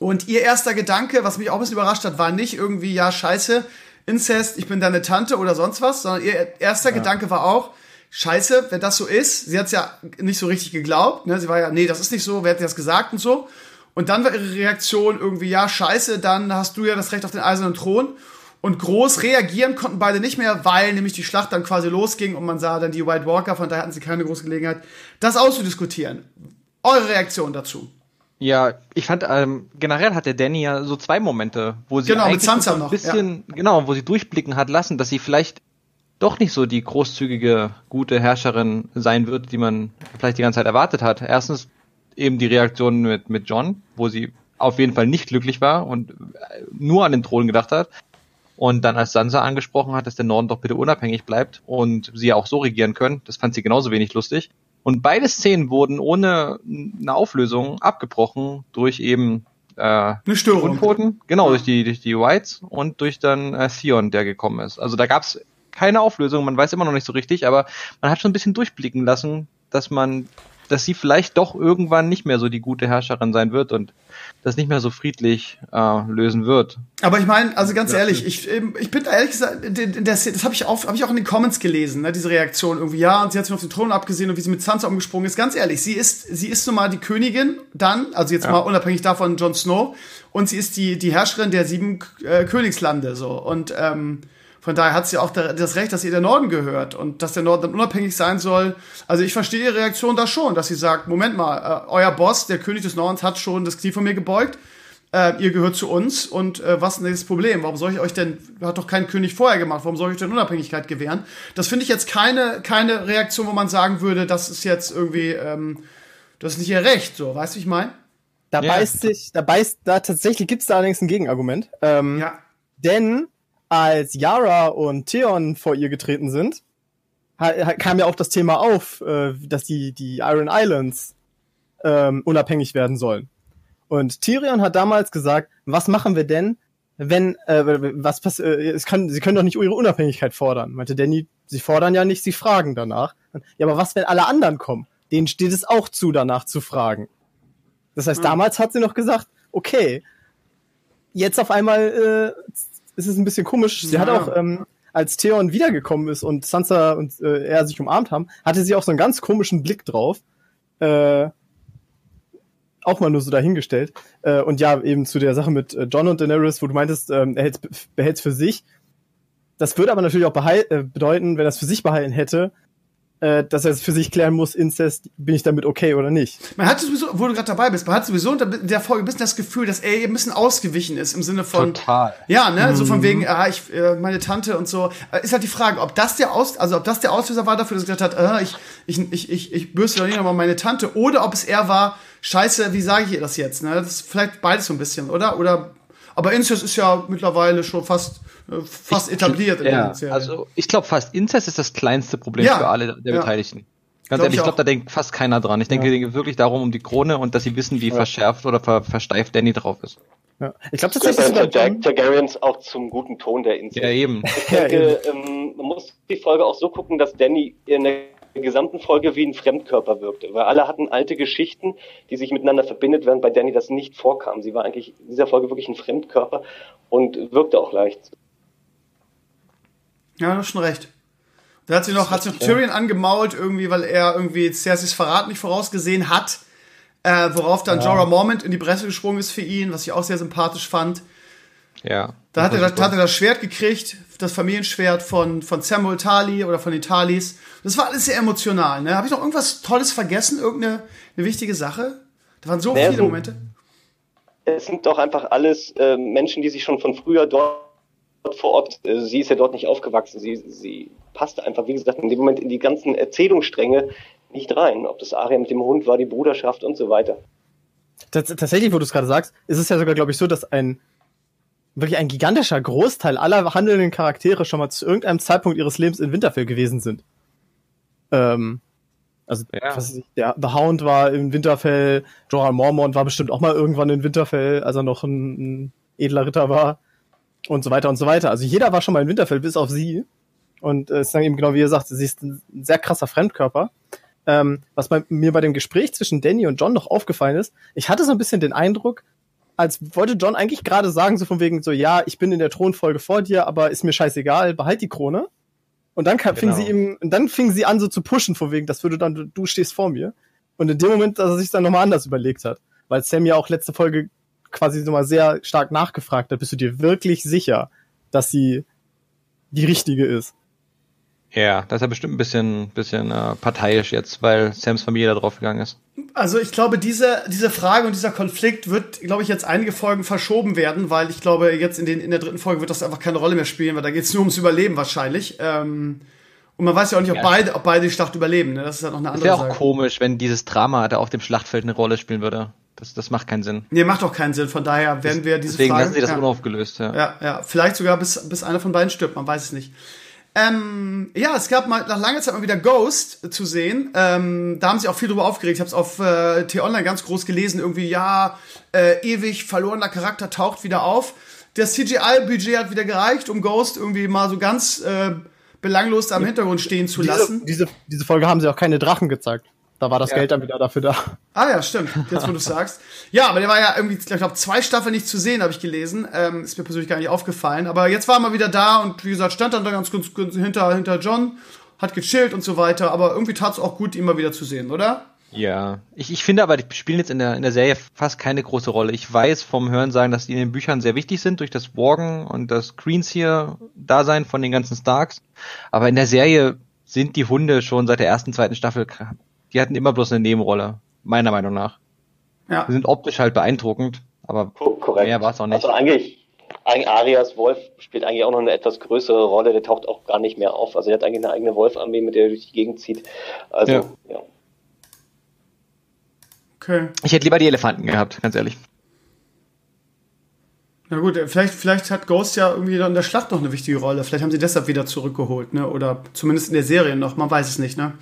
und ihr erster Gedanke, was mich auch ein bisschen überrascht hat, war nicht irgendwie, ja, scheiße, Inzest, ich bin deine Tante oder sonst was, sondern ihr erster ja. Gedanke war auch, scheiße, wenn das so ist. Sie hat es ja nicht so richtig geglaubt. Ne? Sie war ja, nee, das ist nicht so, wer hat dir das gesagt und so. Und dann war ihre Reaktion irgendwie, ja, scheiße, dann hast du ja das Recht auf den eisernen Thron. Und groß reagieren konnten beide nicht mehr, weil nämlich die Schlacht dann quasi losging und man sah dann die White Walker, von daher hatten sie keine große Gelegenheit, das auszudiskutieren. Eure Reaktion dazu? Ja, ich fand, ähm, generell hatte Danny ja so zwei Momente, wo sie genau, eigentlich so ein bisschen, ja. genau, wo sie durchblicken hat lassen, dass sie vielleicht doch nicht so die großzügige, gute Herrscherin sein wird, die man vielleicht die ganze Zeit erwartet hat. Erstens eben die Reaktion mit, mit John, wo sie auf jeden Fall nicht glücklich war und nur an den Thron gedacht hat. Und dann als Sansa angesprochen hat, dass der Norden doch bitte unabhängig bleibt und sie ja auch so regieren können, das fand sie genauso wenig lustig. Und beide Szenen wurden ohne eine Auflösung abgebrochen durch eben äh, eine Störung. Untoten, genau, durch die, durch die Whites und durch dann äh, Theon, der gekommen ist. Also da gab's keine Auflösung, man weiß immer noch nicht so richtig, aber man hat schon ein bisschen durchblicken lassen, dass man dass sie vielleicht doch irgendwann nicht mehr so die gute Herrscherin sein wird und das nicht mehr so friedlich äh, lösen wird. Aber ich meine, also ganz ja, ehrlich, ich, ich bin da ehrlich gesagt, das, das habe ich, auch, hab ich auch in den Comments gelesen, ne, diese Reaktion irgendwie, ja, und sie hat sich auf den Thron abgesehen und wie sie mit Sansa umgesprungen ist. Ganz ehrlich, sie ist, sie ist nun mal die Königin dann, also jetzt ja. mal unabhängig davon Jon Snow, und sie ist die, die Herrscherin der sieben äh, Königslande, so. Und ähm, von daher hat sie auch das Recht, dass ihr der Norden gehört und dass der Norden dann unabhängig sein soll. Also ich verstehe ihre Reaktion da schon, dass sie sagt, Moment mal, äh, euer Boss, der König des Nordens, hat schon das Knie von mir gebeugt. Äh, ihr gehört zu uns und äh, was ist denn das Problem? Warum soll ich euch denn, hat doch kein König vorher gemacht, warum soll ich euch denn Unabhängigkeit gewähren? Das finde ich jetzt keine, keine Reaktion, wo man sagen würde, das ist jetzt irgendwie, ähm, das ist nicht ihr Recht, so, weißt du, ich meine? Da ja. beißt sich, da beißt, da tatsächlich gibt es da allerdings ein Gegenargument. Ähm, ja. Denn als Yara und Theon vor ihr getreten sind, kam ja auch das Thema auf, äh, dass die, die Iron Islands ähm, unabhängig werden sollen. Und Tyrion hat damals gesagt, was machen wir denn, wenn, äh, was passiert, äh, es kann, sie können doch nicht ihre Unabhängigkeit fordern. Meinte Danny, sie fordern ja nicht, sie fragen danach. Ja, aber was, wenn alle anderen kommen? Denen steht es auch zu, danach zu fragen. Das heißt, mhm. damals hat sie noch gesagt, okay, jetzt auf einmal äh, ist es ein bisschen komisch. Sie ja. hat auch, ähm, als Theon wiedergekommen ist und Sansa und äh, er sich umarmt haben, hatte sie auch so einen ganz komischen Blick drauf. Äh, auch mal nur so dahingestellt. Äh, und ja, eben zu der Sache mit äh, John und Daenerys, wo du meintest, ähm, er behält es für sich. Das würde aber natürlich auch äh, bedeuten, wenn er es für sich behalten hätte, äh, dass er es für sich klären muss, Inzest, bin ich damit okay oder nicht. Man hat sowieso, wo du gerade dabei bist, man hat sowieso in der Folge ein bisschen das Gefühl, dass er ein bisschen ausgewichen ist im Sinne von. Total. Ja, ne, mhm. so von mhm. wegen, ah, ich, äh, meine Tante und so. Äh, ist halt die Frage, ob das der Aus, also ob das der Auslöser war dafür, dass er gesagt hat, äh, ich, ich, ich, ich, ich bürste doch nicht nochmal meine Tante, oder ob es er war, scheiße, wie sage ich ihr das jetzt, ne? Das ist vielleicht beides so ein bisschen, oder? Oder, aber Inzest ist ja mittlerweile schon fast äh, fast ich, etabliert in ja, Also ich glaube fast, Inzest ist das kleinste Problem ja, für alle der ja. Beteiligten. Ganz glaub ehrlich, ich glaube, da denkt fast keiner dran. Ich denke ja. wirklich darum um die Krone und dass sie wissen, wie verschärft oder ver versteift Danny drauf ist. Ja. Ich glaube, das ist der Targaryens auch zum guten Ton der Inzest. Ja, eben. Ich denke, ähm, man muss die Folge auch so gucken, dass Danny in der gesamten Folge wie ein Fremdkörper wirkte, weil alle hatten alte Geschichten, die sich miteinander verbindet, während bei Danny das nicht vorkam. Sie war eigentlich in dieser Folge wirklich ein Fremdkörper und wirkte auch leicht. Ja, du hast schon recht. Da hat sie noch, hat sie noch Tyrion angemault, irgendwie, weil er irgendwie Cerseis Verrat nicht vorausgesehen hat. Äh, worauf dann ja. Jorah Mormont in die Presse gesprungen ist für ihn, was ich auch sehr sympathisch fand. Ja. Da hat er, das, hat er das Schwert gekriegt, das Familienschwert von, von Samuel Tali oder von den Talis. Das war alles sehr emotional. Ne? Habe ich noch irgendwas Tolles vergessen? Irgendeine eine wichtige Sache? Da waren so viele Momente. Es sind doch einfach alles äh, Menschen, die sich schon von früher dort vor Ort, äh, sie ist ja dort nicht aufgewachsen, sie, sie passte einfach, wie gesagt, in dem Moment in die ganzen Erzählungsstränge nicht rein. Ob das Aria mit dem Hund war, die Bruderschaft und so weiter. Tatsächlich, wo du es gerade sagst, ist es ja sogar, glaube ich, so, dass ein wirklich ein gigantischer Großteil aller handelnden Charaktere schon mal zu irgendeinem Zeitpunkt ihres Lebens in Winterfell gewesen sind. Ähm, also, ja. was ich, der The Hound war in Winterfell, Jorah Mormont war bestimmt auch mal irgendwann in Winterfell, als er noch ein, ein edler Ritter war und so weiter und so weiter. Also jeder war schon mal in Winterfell, bis auf sie. Und äh, ist dann eben genau wie ihr sagt, sie ist ein sehr krasser Fremdkörper. Ähm, was bei, mir bei dem Gespräch zwischen Danny und John noch aufgefallen ist, ich hatte so ein bisschen den Eindruck, als wollte John eigentlich gerade sagen, so von wegen so, ja, ich bin in der Thronfolge vor dir, aber ist mir scheißegal, behalt die Krone. Und dann kam, genau. fing sie ihm, und dann fing sie an, so zu pushen, vor wegen, das würde dann, du stehst vor mir. Und in dem Moment, dass er sich dann nochmal anders überlegt hat. Weil Sam ja auch letzte Folge quasi nochmal sehr stark nachgefragt hat, bist du dir wirklich sicher, dass sie die richtige ist? Ja, das ist ja bestimmt ein bisschen, bisschen äh, parteiisch jetzt, weil Sams Familie da drauf gegangen ist. Also ich glaube, diese, diese Frage und dieser Konflikt wird, glaube ich, jetzt einige Folgen verschoben werden, weil ich glaube, jetzt in, den, in der dritten Folge wird das einfach keine Rolle mehr spielen, weil da geht es nur ums Überleben wahrscheinlich. Ähm, und man weiß ja auch nicht, ob, ja. beide, ob beide die Schlacht überleben. Ne? Das ist ja noch eine andere Sache. Wäre auch komisch, wenn dieses Drama da auf dem Schlachtfeld eine Rolle spielen würde. Das, das macht keinen Sinn. Nee, macht auch keinen Sinn. Von daher werden wir diese Deswegen Frage... Deswegen lassen sie das ja. unaufgelöst, ja. Ja, ja. Vielleicht sogar bis, bis einer von beiden stirbt, man weiß es nicht. Ähm, ja, es gab mal nach langer Zeit mal wieder Ghost zu sehen. Ähm, da haben sie auch viel drüber aufgeregt. Ich habe es auf äh, T-Online ganz groß gelesen. Irgendwie, ja, äh, ewig verlorener Charakter taucht wieder auf. Das CGI-Budget hat wieder gereicht, um Ghost irgendwie mal so ganz äh, belanglos am Hintergrund stehen zu lassen. Diese, diese, diese Folge haben sie auch keine Drachen gezeigt. Da war das ja. Geld dann wieder dafür da. Ah ja, stimmt. Jetzt, wo du sagst. Ja, aber der war ja irgendwie, ich glaube, zwei Staffeln nicht zu sehen, habe ich gelesen. Ähm, ist mir persönlich gar nicht aufgefallen. Aber jetzt war er mal wieder da und wie gesagt, stand dann da ganz gut hinter, hinter John, hat gechillt und so weiter. Aber irgendwie tat es auch gut, ihn mal wieder zu sehen, oder? Ja, ich, ich finde aber, die spielen jetzt in der, in der Serie fast keine große Rolle. Ich weiß vom Hörensagen, dass die in den Büchern sehr wichtig sind, durch das Worgen und das Greens hier Dasein von den ganzen Starks. Aber in der Serie sind die Hunde schon seit der ersten, zweiten Staffel die hatten immer bloß eine Nebenrolle, meiner Meinung nach. Ja. Die sind optisch halt beeindruckend, aber Korrekt. mehr war es auch nicht. Also eigentlich, eigentlich Arias Wolf spielt eigentlich auch noch eine etwas größere Rolle, der taucht auch gar nicht mehr auf. Also er hat eigentlich eine eigene Wolf-Armee, mit der er durch die Gegend zieht. Also, ja. ja. Okay. Ich hätte lieber die Elefanten gehabt, ganz ehrlich. Na gut, vielleicht, vielleicht hat Ghost ja irgendwie in der Schlacht noch eine wichtige Rolle. Vielleicht haben sie deshalb wieder zurückgeholt, ne? Oder zumindest in der Serie noch, man weiß es nicht, ne?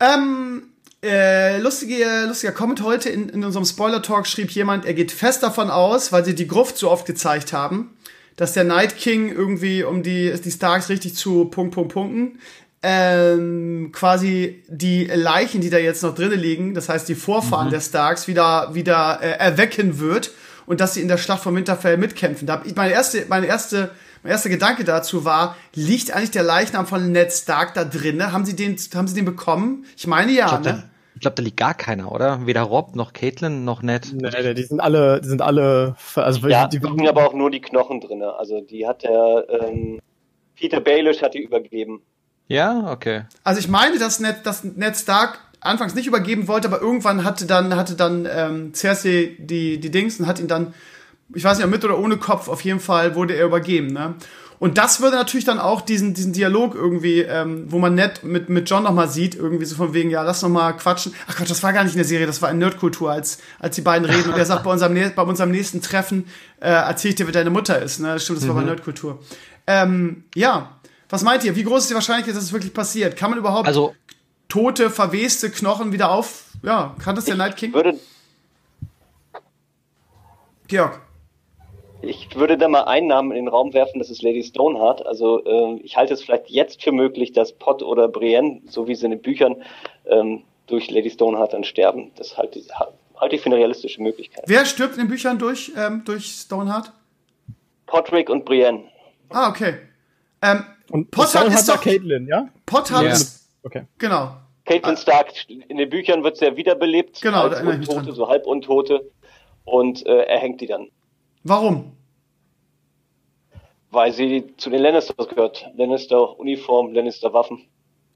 Ähm, äh, lustige, lustiger Comment heute in, in unserem Spoiler-Talk schrieb jemand, er geht fest davon aus, weil sie die Gruft so oft gezeigt haben, dass der Night King irgendwie um die, die Starks richtig zu Punkt, Punkt, Punkten, ähm, quasi die Leichen, die da jetzt noch drinnen liegen, das heißt die Vorfahren mhm. der Starks, wieder, wieder äh, erwecken wird und dass sie in der Schlacht von Winterfell mitkämpfen. Da hab ich meine erste, meine erste mein erster Gedanke dazu war, liegt eigentlich der Leichnam von Ned Stark da drin? Haben sie den, haben sie den bekommen? Ich meine ja, ich glaub, ne? Da, ich glaube, da liegt gar keiner, oder? Weder Rob noch Caitlin noch Ned. Nee, die sind alle, die sind alle, also ja, die liegen aber auch nur die Knochen drin. Also die hat der ähm, Peter Baelish hat die übergeben. Ja, okay. Also ich meine, dass Ned, dass Ned Stark anfangs nicht übergeben wollte, aber irgendwann hatte dann hatte dann ähm, Cersei die die Dings und hat ihn dann ich weiß nicht, mit oder ohne Kopf, auf jeden Fall wurde er übergeben, ne? Und das würde natürlich dann auch diesen, diesen Dialog irgendwie, ähm, wo man nett mit, mit John nochmal sieht, irgendwie so von wegen, ja, lass noch mal quatschen. Ach Gott, das war gar nicht in der Serie, das war in Nerdkultur, als, als die beiden reden. Und er sagt, bei unserem, bei unserem nächsten Treffen äh, erzähl ich dir, wer deine Mutter ist. Ne? Stimmt, das mhm. war bei mhm. Nerdkultur. Ähm, ja, was meint ihr? Wie groß ist die Wahrscheinlichkeit, dass es wirklich passiert? Kann man überhaupt also, tote, verweste Knochen wieder auf... Ja, kann das der Night King? Würde Georg ich würde da mal einen Namen in den Raum werfen, das ist Lady Stoneheart. Also äh, ich halte es vielleicht jetzt für möglich, dass Pot oder Brienne, so wie sie in den Büchern, ähm, durch Lady Stoneheart dann sterben. Das halte ich, halte ich für eine realistische Möglichkeit. Wer stirbt in den Büchern durch, ähm, durch Stoneheart? Podrick und Brienne. Ah, okay. Ähm, und Potter ist doch Caitlin, ja? Potter yeah. ist okay. Genau. Caitlin Stark, in den Büchern wird sie ja wiederbelebt genau, als Untote, so halbuntote und äh, er hängt die dann. Warum? Weil sie zu den Lannisters gehört. Lannister Uniform, Lannister Waffen.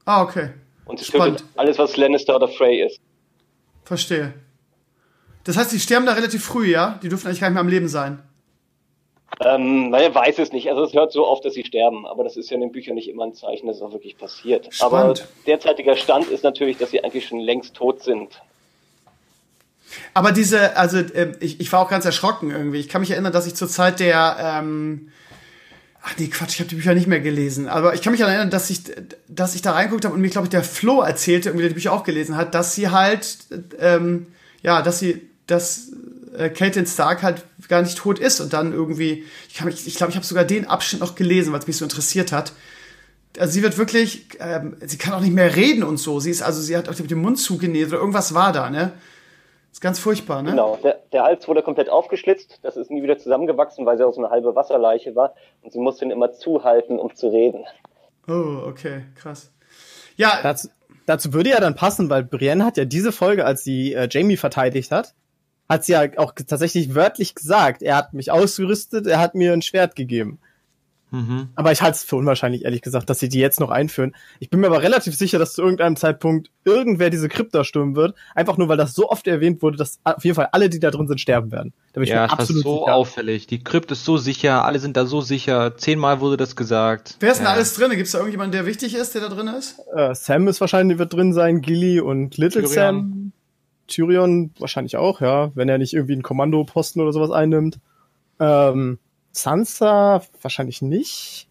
Ah, okay. Und sie tötet alles, was Lannister oder Frey ist. Verstehe. Das heißt, die sterben da relativ früh, ja? Die dürfen eigentlich gar nicht mehr am Leben sein. Ähm, man weiß es nicht. Also es hört so oft, dass sie sterben, aber das ist ja in den Büchern nicht immer ein Zeichen, dass es auch wirklich passiert. Spannend. Aber derzeitiger Stand ist natürlich, dass sie eigentlich schon längst tot sind. Aber diese, also äh, ich, ich war auch ganz erschrocken irgendwie. Ich kann mich erinnern, dass ich zur Zeit der, ähm, ach nee, Quatsch, ich habe die Bücher nicht mehr gelesen. Aber ich kann mich erinnern, dass ich, dass ich da reinguckt habe und mir, glaube ich, der Flo erzählte, irgendwie der die Bücher auch gelesen hat, dass sie halt, ähm, ja, dass sie, dass äh, Caitlin Stark halt gar nicht tot ist und dann irgendwie, ich glaube, ich, ich, glaub, ich habe sogar den Abschnitt noch gelesen, weil es mich so interessiert hat. Also sie wird wirklich, ähm, sie kann auch nicht mehr reden und so. Sie ist also, sie hat auch den Mund zugenäht oder irgendwas war da, ne? Ist ganz furchtbar, ne? Genau, der, der Hals wurde komplett aufgeschlitzt, das ist nie wieder zusammengewachsen, weil sie auch so eine halbe Wasserleiche war und sie musste ihn immer zuhalten, um zu reden. Oh, okay, krass. Ja. Dazu, dazu würde ja dann passen, weil Brienne hat ja diese Folge, als sie äh, Jamie verteidigt hat, hat sie ja auch tatsächlich wörtlich gesagt, er hat mich ausgerüstet, er hat mir ein Schwert gegeben. Mhm. Aber ich halte es für unwahrscheinlich, ehrlich gesagt, dass sie die jetzt noch einführen. Ich bin mir aber relativ sicher, dass zu irgendeinem Zeitpunkt irgendwer diese Krypta stürmen wird. Einfach nur, weil das so oft erwähnt wurde, dass auf jeden Fall alle, die da drin sind, sterben werden. Da bin ich ja, mir absolut das ist so sicher. auffällig. Die Krypt ist so sicher, alle sind da so sicher. Zehnmal wurde das gesagt. Wer ist denn ja. alles drin? Gibt es da irgendjemanden, der wichtig ist, der da drin ist? Äh, Sam ist wahrscheinlich, wird drin sein, Gilly und Little Tyrion. Sam. Tyrion wahrscheinlich auch, ja, wenn er nicht irgendwie einen Kommandoposten oder sowas einnimmt. Ähm, Sansa wahrscheinlich nicht.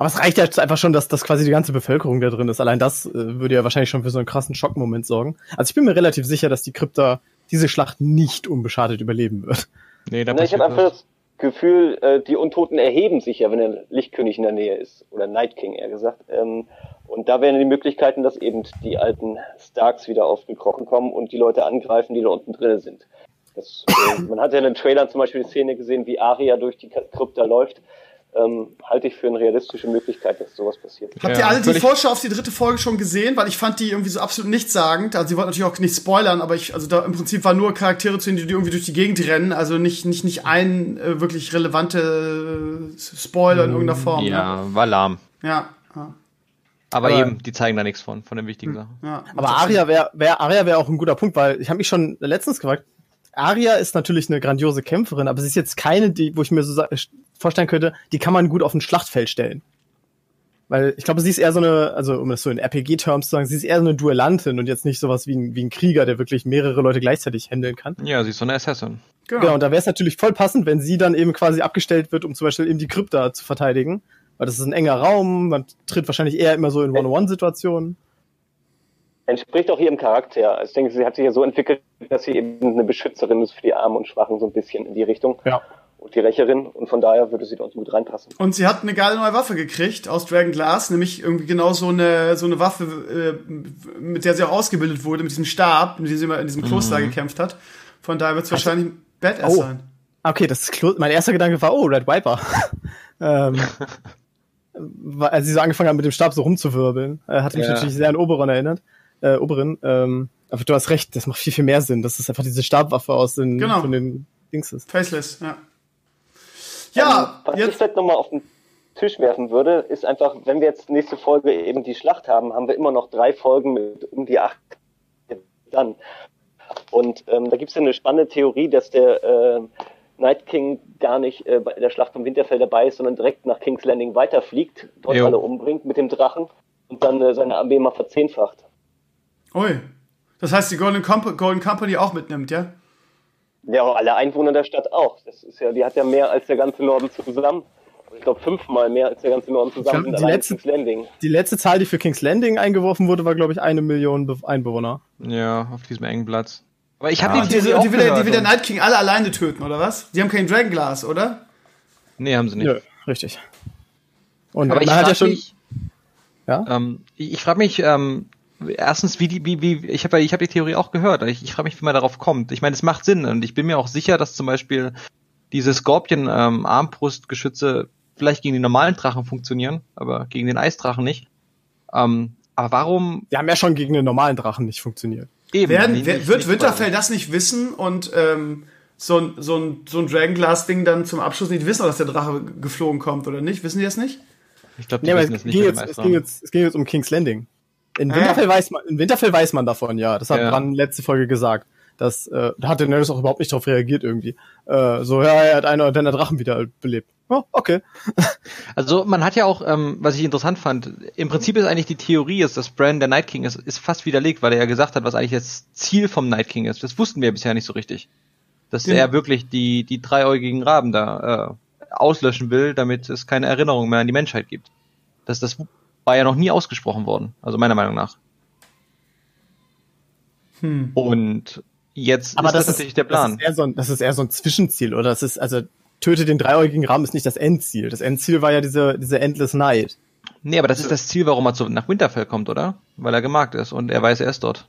Aber es reicht ja einfach schon, dass, dass quasi die ganze Bevölkerung da drin ist. Allein das äh, würde ja wahrscheinlich schon für so einen krassen Schockmoment sorgen. Also ich bin mir relativ sicher, dass die Krypta diese Schlacht nicht unbeschadet überleben wird. Nee, da Na, ich habe einfach das Gefühl, äh, die Untoten erheben sich ja, wenn der Lichtkönig in der Nähe ist. Oder Night King eher gesagt. Ähm, und da wären die Möglichkeiten, dass eben die alten Starks wieder aufgekrochen kommen und die Leute angreifen, die da unten drin sind. Das, äh, man hat ja in den Trailern zum Beispiel die Szene gesehen, wie Aria durch die Krypta läuft. Ähm, halte ich für eine realistische Möglichkeit, dass sowas passiert. Habt ihr alle die Vorschau auf die dritte Folge schon gesehen? Weil ich fand die irgendwie so absolut nichtssagend. Also sie wollten natürlich auch nicht spoilern, aber ich, also da im Prinzip waren nur Charaktere zu sehen, die irgendwie durch die Gegend rennen. Also nicht, nicht, nicht ein äh, wirklich relevante äh, Spoiler in irgendeiner Form. Ja, ne? war lahm. Ja. ja. Aber, aber, eben, die zeigen da nichts von, von den wichtigen hm, Sachen. Ja, aber Aria wäre wär, Aria wäre auch ein guter Punkt, weil ich habe mich schon letztens gefragt, Aria ist natürlich eine grandiose Kämpferin, aber sie ist jetzt keine, die, wo ich mir so vorstellen könnte, die kann man gut auf ein Schlachtfeld stellen. Weil ich glaube, sie ist eher so eine, also um das so in RPG-Terms zu sagen, sie ist eher so eine Duellantin und jetzt nicht sowas wie ein, wie ein Krieger, der wirklich mehrere Leute gleichzeitig handeln kann. Ja, sie ist so eine Assassin. Genau, genau und da wäre es natürlich voll passend, wenn sie dann eben quasi abgestellt wird, um zum Beispiel eben die Krypta zu verteidigen. Weil das ist ein enger Raum, man tritt wahrscheinlich eher immer so in One-on-One-Situationen entspricht auch ihrem Charakter. Also ich denke, sie hat sich ja so entwickelt, dass sie eben eine Beschützerin ist für die Armen und Schwachen, so ein bisschen in die Richtung. Ja. Und die Rächerin. Und von daher würde sie da uns gut reinpassen. Und sie hat eine geile neue Waffe gekriegt aus Dragon Glass, nämlich irgendwie genau so eine, so eine Waffe, äh, mit der sie auch ausgebildet wurde, mit diesem Stab, mit dem sie immer in diesem Kloster mhm. gekämpft hat. Von daher wird es also, wahrscheinlich ein Badass oh. sein. Okay, das ist Klo mein erster Gedanke war, oh, Red Viper. ähm, als sie so angefangen hat, mit dem Stab so rumzuwirbeln, äh, hat mich ja. natürlich sehr an Oberon erinnert äh, Oberin. Ähm, aber du hast recht, das macht viel, viel mehr Sinn. Das ist einfach diese Stabwaffe aus den, genau. von den Dings ist. Faceless, ja. Ja, ähm, was jetzt ich vielleicht nochmal auf den Tisch werfen würde, ist einfach, wenn wir jetzt nächste Folge eben die Schlacht haben, haben wir immer noch drei Folgen mit um die acht dann. Und ähm, da gibt es ja eine spannende Theorie, dass der äh, Night King gar nicht äh, bei der Schlacht vom Winterfell dabei ist, sondern direkt nach King's Landing weiterfliegt, dort jo. alle umbringt mit dem Drachen und dann äh, seine Armee mal verzehnfacht. Ui. Das heißt, die Golden, Comp Golden Company auch mitnimmt, ja? Ja, alle Einwohner der Stadt auch. Das ist ja, die hat ja mehr als der ganze Norden zusammen. Ich glaube fünfmal mehr als der ganze Norden zusammen. Glaub, die, letzte, die letzte Zahl, die für King's Landing eingeworfen wurde, war, glaube ich, eine Million Be Einwohner. Ja, auf diesem engen Platz. Aber ich habe ja, die, die, die, will der, die will der Night King alle alleine töten, oder was? Die haben kein Dragonglass, oder? Nee, haben sie nicht. Ja, richtig. Und Aber man hat ja schon. Mich, ja? Ähm, ich, ich frage mich, ähm, erstens, wie die, wie, wie, ich habe ich hab die Theorie auch gehört. Ich, ich frage mich, wie man darauf kommt. Ich meine, es macht Sinn und ich bin mir auch sicher, dass zum Beispiel diese Scorpion-Armbrustgeschütze ähm, vielleicht gegen die normalen Drachen funktionieren, aber gegen den Eisdrachen nicht. Ähm, aber warum? Die haben ja schon gegen den normalen Drachen nicht funktioniert. Eben. Werden, nicht, wird nicht Winterfell das nicht wissen und ähm, so ein, so ein, so ein Dragonglass-Ding dann zum Abschluss nicht wissen, dass der Drache geflogen kommt oder nicht? Wissen die das nicht? Ich glaube, die nee, wissen es, ging jetzt, es, ging jetzt, es ging jetzt um King's Landing. In Winterfell, ah. weiß man, in Winterfell weiß man davon, ja. Das hat ja. Bran letzte Folge gesagt. Das, äh, da hat der Daenerys auch überhaupt nicht darauf reagiert irgendwie. Äh, so, ja, er hat einer deiner Drachen wieder belebt. Oh, okay. Also man hat ja auch, ähm, was ich interessant fand, im Prinzip ist eigentlich die Theorie, ist, dass Bran der Night King ist, ist fast widerlegt, weil er ja gesagt hat, was eigentlich das Ziel vom Night King ist. Das wussten wir bisher nicht so richtig. Dass genau. er wirklich die, die dreiäugigen Raben da äh, auslöschen will, damit es keine Erinnerung mehr an die Menschheit gibt. Dass das war ja noch nie ausgesprochen worden, also meiner Meinung nach. Hm. Und jetzt Aber ist das, das natürlich ist, der Plan. Das ist, eher so ein, das ist eher so ein Zwischenziel, oder? Das ist, also, töte den dreieugigen Rahmen ist nicht das Endziel. Das Endziel war ja diese, diese Endless Night. Nee, aber das ist das Ziel, warum er zu, nach Winterfell kommt, oder? Weil er gemarkt ist und er weiß, er ist dort.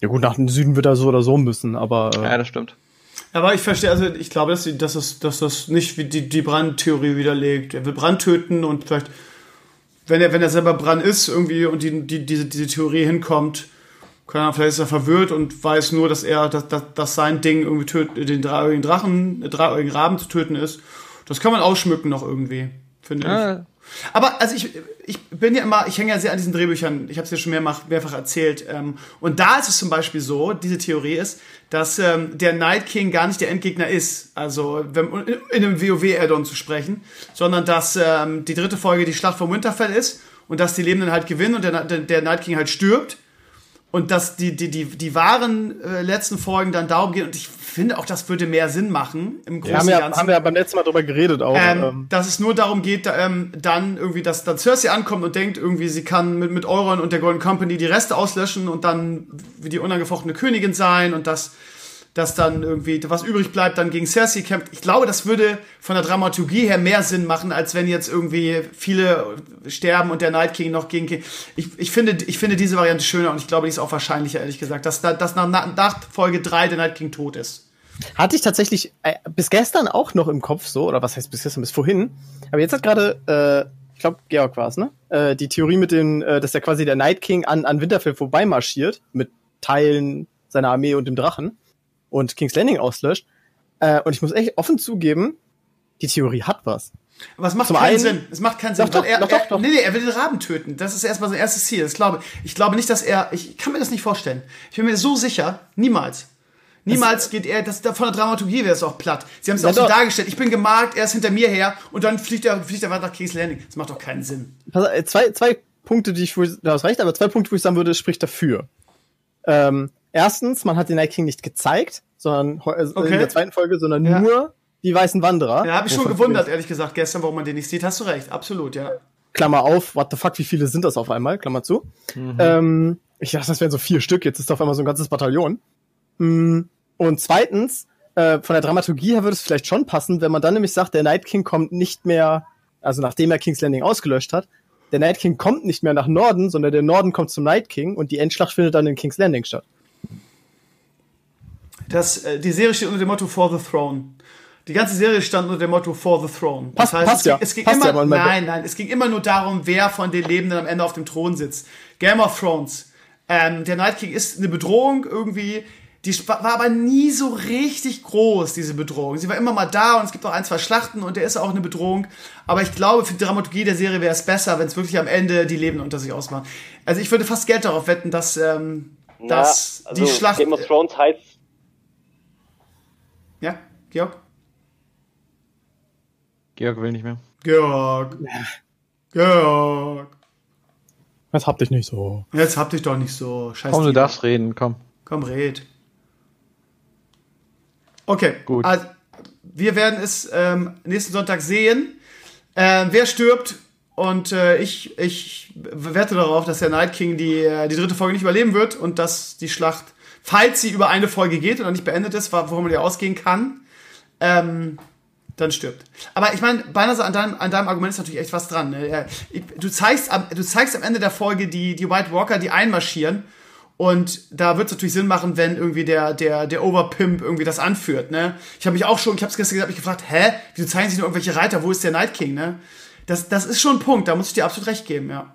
Ja gut, nach dem Süden wird er so oder so müssen, aber. Äh, ja, das stimmt. Aber ich verstehe, also ich glaube, dass, dass, das, dass das nicht wie die, die Brandtheorie widerlegt. Er will Brand töten und vielleicht, wenn er, wenn er selber Brand ist irgendwie und die, die, diese, diese Theorie hinkommt, kann er, vielleicht ist er verwirrt und weiß nur, dass er, dass, dass, dass sein Ding irgendwie töten, den dreieugigen Drachen, den dreieugigen Raben zu töten ist. Das kann man ausschmücken noch irgendwie, finde ja. ich. Aber also ich, ich bin ja immer, ich hänge ja sehr an diesen Drehbüchern, ich habe es ja schon mehrfach, mehrfach erzählt. Ähm, und da ist es zum Beispiel so, diese Theorie ist, dass ähm, der Night King gar nicht der Endgegner ist, also wenn, in einem WoW-Addon zu sprechen, sondern dass ähm, die dritte Folge die Schlacht vom Winterfell ist und dass die Lebenden halt gewinnen und der, der Night King halt stirbt und dass die, die, die, die wahren äh, letzten Folgen dann darum gehen, und ich finde auch, das würde mehr Sinn machen im Großen und ja, Ganzen. Haben wir ja beim letzten Mal drüber geredet auch. Ähm, ähm. Dass es nur darum geht, ähm, dann irgendwie, dass dann Cersei ankommt und denkt, irgendwie, sie kann mit, mit Euron und der Golden Company die Reste auslöschen und dann wie die unangefochtene Königin sein und dass dass dann irgendwie was übrig bleibt, dann gegen Cersei kämpft. Ich glaube, das würde von der Dramaturgie her mehr Sinn machen, als wenn jetzt irgendwie viele sterben und der Night King noch gegen King. Ich, ich, finde, ich finde diese Variante schöner und ich glaube, die ist auch wahrscheinlicher, ehrlich gesagt, dass, dass nach, nach Folge 3 der Night King tot ist. Hatte ich tatsächlich äh, bis gestern auch noch im Kopf so, oder was heißt bis gestern, bis vorhin. Aber jetzt hat gerade, äh, ich glaube, Georg war es, ne? Äh, die Theorie mit dem, äh, dass der quasi der Night King an, an Winterfell vorbeimarschiert, mit Teilen seiner Armee und dem Drachen und King's Landing auslöscht. Äh, und ich muss echt offen zugeben, die Theorie hat was. Aber es macht Zum keinen einen, Sinn. Es macht keinen Sinn. Doch, doch, er, doch, doch, doch. Nee, nee, er will den Raben töten. Das ist erstmal sein erstes Ziel. Das glaube, ich glaube nicht, dass er. Ich kann mir das nicht vorstellen. Ich bin mir so sicher, niemals. Niemals das, geht er, das, von der Dramaturgie wäre es auch platt. Sie haben es ja auch so dargestellt. Ich bin gemarkt, er ist hinter mir her und dann fliegt er, fliegt er weiter nach King's Landing. Das macht doch keinen Sinn. Äh, zwei, zwei Punkte, die ich, ich, du hast recht, aber zwei Punkte, wo ich sagen würde, spricht dafür. Ähm, erstens, man hat den Night King nicht gezeigt, sondern also okay. in der zweiten Folge, sondern ja. nur die weißen Wanderer. Ja, habe ich schon gewundert, ehrlich gesagt, gestern, warum man den nicht sieht. Hast du recht, absolut, ja. Klammer auf, what the fuck, wie viele sind das auf einmal? Klammer zu. Mhm. Ähm, ich dachte, das wären so vier Stück, jetzt ist auf einmal so ein ganzes Bataillon. Mm, und zweitens, äh, von der Dramaturgie her würde es vielleicht schon passen, wenn man dann nämlich sagt, der Night King kommt nicht mehr, also nachdem er King's Landing ausgelöscht hat, der Night King kommt nicht mehr nach Norden, sondern der Norden kommt zum Night King und die Endschlacht findet dann in King's Landing statt. Das, äh, die Serie steht unter dem Motto For the Throne. Die ganze Serie stand unter dem Motto For the Throne. Das passt, heißt, passt es, ja. es ging passt immer, ja, nein, nein, es ging immer nur darum, wer von den Lebenden am Ende auf dem Thron sitzt. Game of Thrones. Ähm, der Night King ist eine Bedrohung irgendwie. Die war aber nie so richtig groß, diese Bedrohung. Sie war immer mal da und es gibt auch ein, zwei Schlachten und der ist auch eine Bedrohung. Aber ich glaube, für die Dramaturgie der Serie wäre es besser, wenn es wirklich am Ende die Leben unter sich ausmachen. Also ich würde fast Geld darauf wetten, dass, ähm, Na, dass also die Schlacht. Game of Thrones heißt. Ja, Georg? Georg will nicht mehr. Georg. Georg. Jetzt habt dich nicht so. Jetzt habt dich doch nicht so. Scheiße. Komm, du darfst reden, komm. Komm, red. Okay, gut. Also, wir werden es ähm, nächsten Sonntag sehen. Ähm, wer stirbt? Und äh, ich, ich wette darauf, dass der Night King die, äh, die dritte Folge nicht überleben wird und dass die Schlacht, falls sie über eine Folge geht und nicht beendet ist, worum man ja ausgehen kann, ähm, dann stirbt. Aber ich meine, beinahe an deinem, an deinem Argument ist natürlich echt was dran. Ne? Du, zeigst am, du zeigst am Ende der Folge die, die White Walker, die einmarschieren und da wird es natürlich Sinn machen, wenn irgendwie der, der, der Oberpimp irgendwie das anführt, ne? Ich habe mich auch schon, ich habe es gestern gesagt, mich gefragt, hä? Wieso zeigen sich nur irgendwelche Reiter? Wo ist der Night King, ne? Das, das ist schon ein Punkt, da muss ich dir absolut recht geben, ja.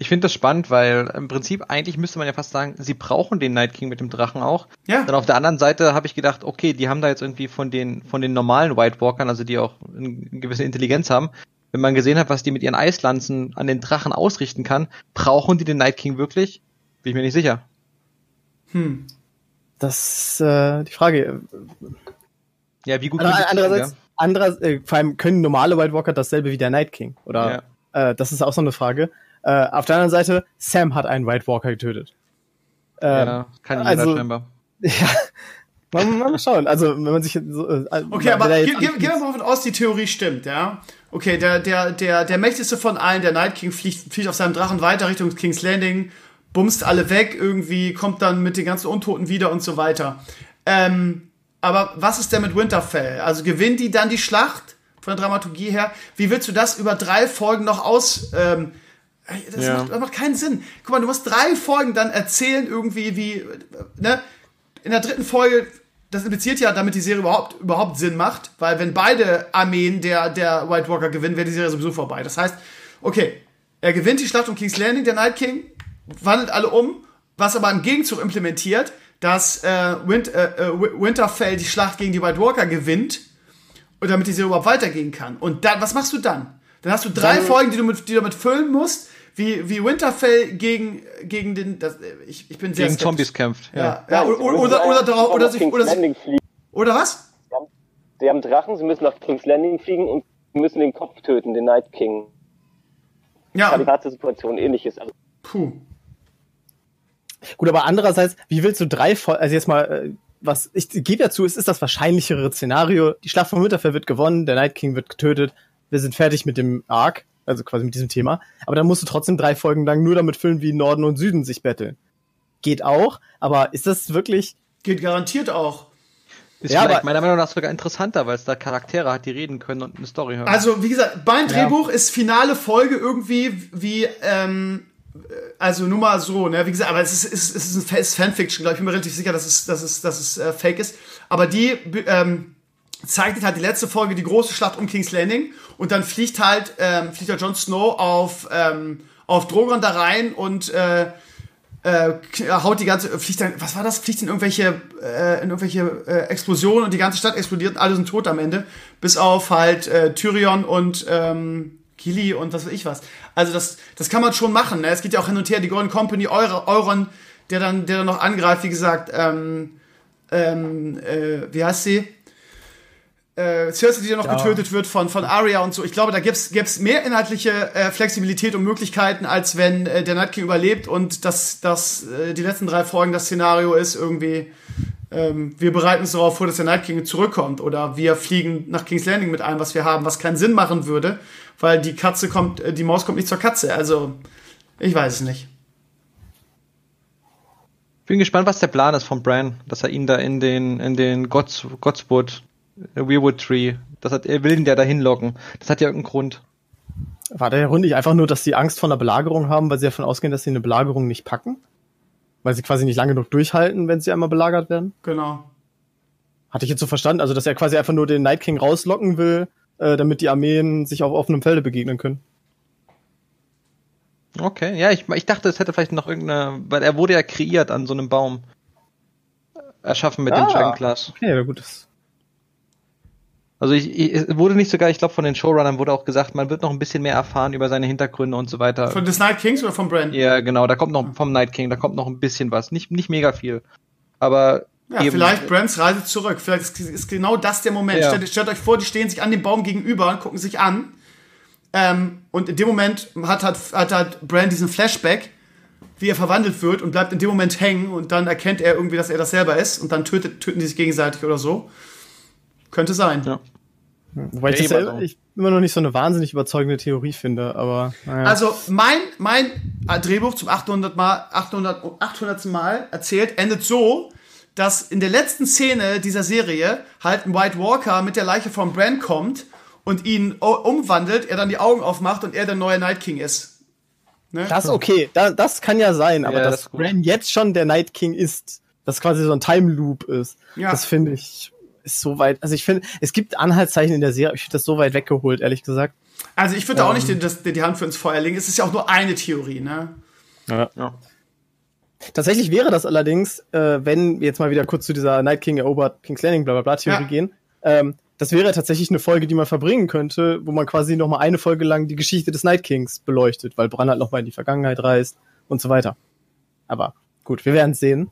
Ich finde das spannend, weil im Prinzip eigentlich müsste man ja fast sagen, sie brauchen den Night King mit dem Drachen auch. Ja. Dann auf der anderen Seite habe ich gedacht, okay, die haben da jetzt irgendwie von den von den normalen White Walkern, also die auch eine gewisse Intelligenz haben, wenn man gesehen hat, was die mit ihren Eislanzen an den Drachen ausrichten kann, brauchen die den Night King wirklich? Bin ich mir nicht sicher. Hm. Das ist äh, die Frage. Ja, wie gut also, andererseits, andererseits äh, vor allem können normale White Walker dasselbe wie der Night King? Oder ja. äh, das ist auch so eine Frage. Äh, auf der anderen Seite, Sam hat einen White Walker getötet. Ähm, ja, kann jeder also, scheinbar. Ja, mal, mal schauen. Also, wenn man sich so, äh, Okay, aber gehen ge ge wir mal davon aus, die Theorie stimmt, ja? Okay, der, der, der, der mächtigste von allen, der Night King, fliegt, fliegt auf seinem Drachen weiter Richtung King's Landing bumst alle weg, irgendwie kommt dann mit den ganzen Untoten wieder und so weiter. Ähm, aber was ist denn mit Winterfell? Also gewinnt die dann die Schlacht von der Dramaturgie her? Wie willst du das über drei Folgen noch aus? Ähm, das, ja. macht, das macht keinen Sinn. Guck mal, du musst drei Folgen dann erzählen irgendwie, wie, ne? In der dritten Folge das impliziert ja, damit die Serie überhaupt, überhaupt Sinn macht, weil wenn beide Armeen der, der White Walker gewinnen, wäre die Serie sowieso vorbei. Das heißt, okay, er gewinnt die Schlacht um King's Landing, der Night King, wandelt alle um, was aber im Gegenzug implementiert, dass äh, Win äh, äh Winterfell die Schlacht gegen die White Walker gewinnt und damit die Serie überhaupt weitergehen kann. Und dann, was machst du dann? Dann hast du drei dann, Folgen, die du, mit, die du damit füllen musst, wie, wie Winterfell gegen, gegen den, das, ich, ich bin sehr Gegen skeptisch. Zombies kämpft. Ja, ja, ja oder, oder, oder, oder, oder, sich, oder, sich, oder was? Sie haben, sie haben Drachen, sie müssen nach King's Landing fliegen und müssen den Kopf töten, den Night King. Ja. Situation ähnliches. Also, Puh. Gut, aber andererseits, wie willst du drei Folgen, also jetzt mal, äh, was, ich gebe ja zu, es ist das wahrscheinlichere Szenario. Die Schlacht von Winterfell wird gewonnen, der Night King wird getötet, wir sind fertig mit dem Arc, also quasi mit diesem Thema. Aber dann musst du trotzdem drei Folgen lang nur damit füllen, wie Norden und Süden sich betteln. Geht auch, aber ist das wirklich. Geht garantiert auch. Ist ja, vielleicht meiner Meinung nach sogar interessanter, weil es da Charaktere hat, die reden können und eine Story haben. Also, wie gesagt, mein Drehbuch ja. ist finale Folge irgendwie wie, ähm, also nur mal so, ne, wie gesagt, aber es ist, es ist, es ist Fanfiction, glaube ich, bin mir relativ sicher, dass es, dass es, dass es äh, fake ist. Aber die ähm, zeichnet halt die letzte Folge die große Schlacht um King's Landing und dann fliegt halt, ähm, fliegt halt Jon Snow auf, ähm, auf Drogon da rein und äh, äh, haut die ganze, fliegt dann, was war das? Fliegt in irgendwelche, äh, in irgendwelche äh, Explosionen und die ganze Stadt explodiert und alle sind tot am Ende. Bis auf halt äh, Tyrion und ähm, Gilly und was weiß ich was. Also das, das kann man schon machen. Ne? Es geht ja auch hin und her, die Golden Company, Euron, der dann, der dann noch angreift, wie gesagt, ähm, ähm, äh, wie heißt sie? Äh, Cersei, die dann noch ja. getötet wird von, von Arya und so. Ich glaube, da gibt's gibt's mehr inhaltliche äh, Flexibilität und Möglichkeiten, als wenn äh, der Night King überlebt und dass das, äh, die letzten drei Folgen das Szenario ist irgendwie, ähm, wir bereiten uns darauf vor, dass der Night King zurückkommt oder wir fliegen nach King's Landing mit allem, was wir haben, was keinen Sinn machen würde, weil die Katze kommt, äh, die Maus kommt nicht zur Katze. Also, ich weiß es nicht. Bin gespannt, was der Plan ist von Bran, dass er ihn da in den, in den Gods, Godswood Weirwood Tree. Das hat, er will ihn ja dahin locken. Das hat ja irgendeinen Grund. War der Grund nicht einfach nur, dass sie Angst vor einer Belagerung haben, weil sie davon ausgehen, dass sie eine Belagerung nicht packen? Weil sie quasi nicht lange genug durchhalten, wenn sie einmal belagert werden? Genau. Hatte ich jetzt so verstanden, also dass er quasi einfach nur den Night King rauslocken will, äh, damit die Armeen sich auf offenem Felde begegnen können. Okay, ja, ich, ich dachte, es hätte vielleicht noch irgendeine, weil er wurde ja kreiert an so einem Baum. Erschaffen mit ah, dem Dragon Class. Okay, ja gut, das also ich, ich, es wurde nicht sogar, ich glaube von den Showrunnern wurde auch gesagt, man wird noch ein bisschen mehr erfahren über seine Hintergründe und so weiter. Von des Night Kings oder vom Brand? Ja, genau, da kommt noch vom Night King, da kommt noch ein bisschen was, nicht nicht mega viel, aber ja, eben, vielleicht Brands Reise zurück. Vielleicht ist, ist genau das der Moment. Ja. Stellt, stellt, euch vor, die stehen sich an dem Baum gegenüber und gucken sich an. Ähm, und in dem Moment hat, hat, hat, hat Brand diesen Flashback, wie er verwandelt wird und bleibt in dem Moment hängen und dann erkennt er irgendwie, dass er das selber ist und dann tötet, töten die sich gegenseitig oder so. Könnte sein. Ja. Wobei ich, das ich immer noch nicht so eine wahnsinnig überzeugende Theorie finde, aber. Naja. Also mein, mein Drehbuch zum 800 Mal, 800, 800. Mal erzählt endet so, dass in der letzten Szene dieser Serie halt ein White Walker mit der Leiche von Bran kommt und ihn umwandelt, er dann die Augen aufmacht und er der neue Night King ist. Ne? Das okay, da, das kann ja sein, aber ja, dass Bran jetzt schon der Night King ist, dass quasi so ein Time Loop ist, ja. das finde ich ist so weit, also ich finde, es gibt Anhaltszeichen in der Serie, ich finde das so weit weggeholt, ehrlich gesagt. Also ich würde ähm, auch nicht ähm. die, die Hand für ins Feuer legen. Es ist ja auch nur eine Theorie, ne? Ja. ja. Tatsächlich wäre das allerdings, äh, wenn wir jetzt mal wieder kurz zu dieser Night King erobert King's Landing bla bla bla Theorie ja. gehen, ähm, das wäre tatsächlich eine Folge, die man verbringen könnte, wo man quasi noch mal eine Folge lang die Geschichte des Night Kings beleuchtet, weil Bran halt noch mal in die Vergangenheit reist und so weiter. Aber gut, wir werden es sehen.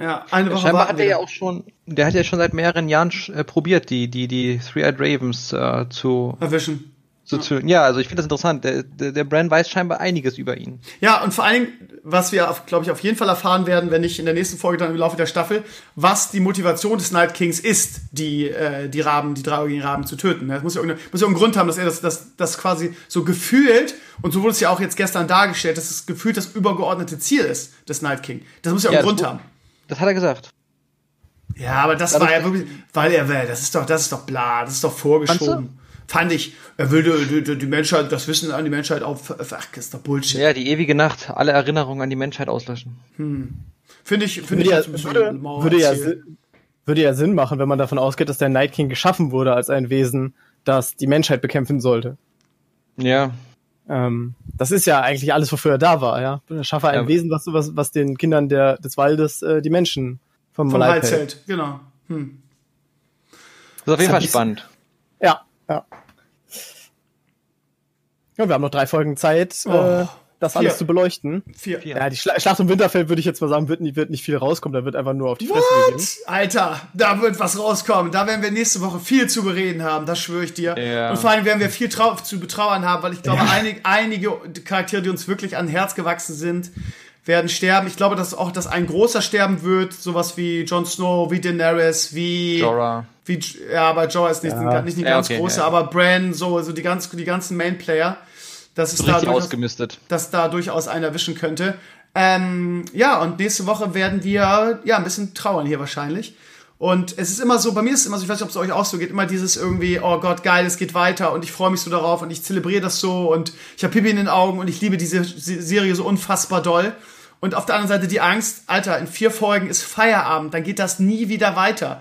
Ja, eine Woche Scheinbar hat er ja auch schon, der hat ja schon seit mehreren Jahren äh, probiert, die, die, die Three-Eyed Ravens äh, zu erwischen. Zu, ja. Zu, ja, also ich finde das interessant. Der, der, der Brand weiß scheinbar einiges über ihn. Ja, und vor allen Dingen, was wir, glaube ich, auf jeden Fall erfahren werden, wenn nicht in der nächsten Folge dann im Laufe der Staffel, was die Motivation des Night Kings ist, die, äh, die Raben, die dreieugigen Raben zu töten. Das muss ja, muss ja irgendeinen Grund haben, dass er das, das, das quasi so gefühlt, und so wurde es ja auch jetzt gestern dargestellt, dass es gefühlt das übergeordnete Ziel ist des Night King. Das muss ja, ja einen Grund haben. Das hat er gesagt. Ja, aber das war ja wirklich, weil er will, das ist doch, das ist doch bla, das ist doch vorgeschoben. Fand ich, er will die, die, die, Menschheit, das Wissen an die Menschheit auf, ach, das ist doch Bullshit. Ja, die ewige Nacht, alle Erinnerungen an die Menschheit auslöschen. Hm. Finde ich, finde ich, ja, würde, würde ja, würde würde ja Sinn machen, wenn man davon ausgeht, dass der Night King geschaffen wurde als ein Wesen, das die Menschheit bekämpfen sollte. Ja. Ähm, das ist ja eigentlich alles, wofür er da war, ja. Schaffe ein ja. Wesen, was, was, was den Kindern der, des Waldes äh, die Menschen vom, vom Leib hält. hält. Genau. Hm. Das ist auf jeden Fall spannend. Ja, ja. Ja, wir haben noch drei Folgen Zeit. Oh. Äh, das Vier. alles zu beleuchten. Vier. Ja, die Schla Schlacht um Winterfeld würde ich jetzt mal sagen, wird, nicht, wird nicht viel rauskommen, da wird einfach nur auf die Fresse What? gehen. Alter, da wird was rauskommen. Da werden wir nächste Woche viel zu bereden haben, das schwöre ich dir. Ja. Und vor allem werden wir viel zu betrauern haben, weil ich glaube, ja. einig, einige Charaktere, die uns wirklich an Herz gewachsen sind, werden sterben. Ich glaube, dass auch, dass ein großer sterben wird, sowas wie Jon Snow, wie Daenerys, wie Jorah. Wie, ja, aber Jorah ist nicht, ja. nicht die ganz okay, große, aber Bran, so, so die, ganz, die ganzen Main-Player dass es da durchaus, ausgemistet. dass da durchaus einer erwischen könnte. Ähm, ja, und nächste Woche werden wir ja ein bisschen trauern hier wahrscheinlich. Und es ist immer so, bei mir ist es immer so, ich weiß nicht, ob es euch auch so geht, immer dieses irgendwie, oh Gott, geil, es geht weiter und ich freue mich so darauf und ich zelebriere das so und ich habe Pipi in den Augen und ich liebe diese Serie so unfassbar doll. Und auf der anderen Seite die Angst, Alter, in vier Folgen ist Feierabend, dann geht das nie wieder weiter.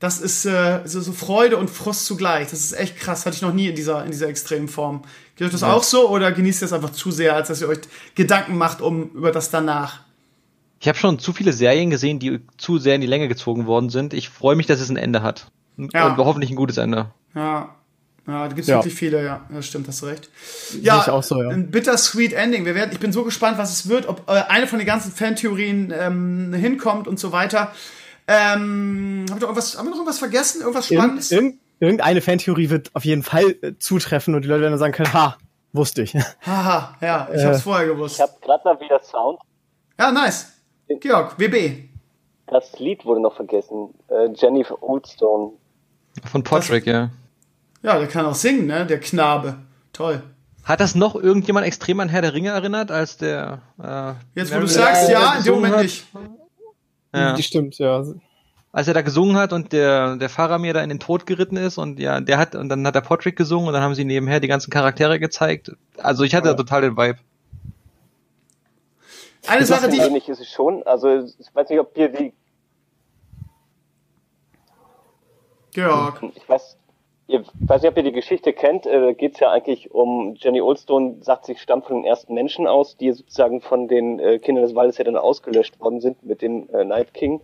Das ist äh, so, so Freude und Frust zugleich. Das ist echt krass, hatte ich noch nie in dieser, in dieser extremen Form. Geht euch das ja. auch so oder genießt ihr es einfach zu sehr, als dass ihr euch Gedanken macht um über das danach? Ich habe schon zu viele Serien gesehen, die zu sehr in die Länge gezogen worden sind. Ich freue mich, dass es ein Ende hat. Ja. Und hoffentlich ein gutes Ende. Ja. Ja, da gibt's ja. wirklich viele, ja. Das stimmt, hast du recht. Ja, ich auch so, ja. ein bittersweet Ending. Wir werden, ich bin so gespannt, was es wird, ob äh, eine von den ganzen Fantheorien ähm, hinkommt und so weiter. Ähm, haben, wir noch irgendwas, haben wir noch irgendwas vergessen? Irgendwas Spannendes? Irgend, irgendeine Fantheorie wird auf jeden Fall äh, zutreffen und die Leute werden dann sagen können, ha, wusste ich. Haha, ja, ich äh, hab's vorher gewusst. Ich hab gerade mal wieder Sound. Ja, nice. Georg, WB. Das Lied wurde noch vergessen. Äh, Jennifer Oldstone. Von Podrick, ja. Ja, der kann auch singen, ne? Der Knabe. Toll. Hat das noch irgendjemand extrem an Herr der Ringe erinnert, als der. Äh, Jetzt, wo du sagst, ja, in dem Moment hat? nicht. Ja. Die stimmt, ja als er da gesungen hat und der, der Fahrer mir da in den Tod geritten ist und ja, der hat, und dann hat der Patrick gesungen und dann haben sie nebenher die ganzen Charaktere gezeigt. Also ich hatte ja. total den Vibe. Eine Sache, die. Ähnlich ist es schon. Also, ich weiß nicht, ob ihr die. Georg. Ich weiß, ich weiß nicht, ob ihr die Geschichte kennt. Äh, geht es ja eigentlich um Jenny Oldstone, sagt sich, stammt von den ersten Menschen aus, die sozusagen von den äh, Kindern des Waldes ja dann ausgelöscht worden sind mit dem äh, Night King.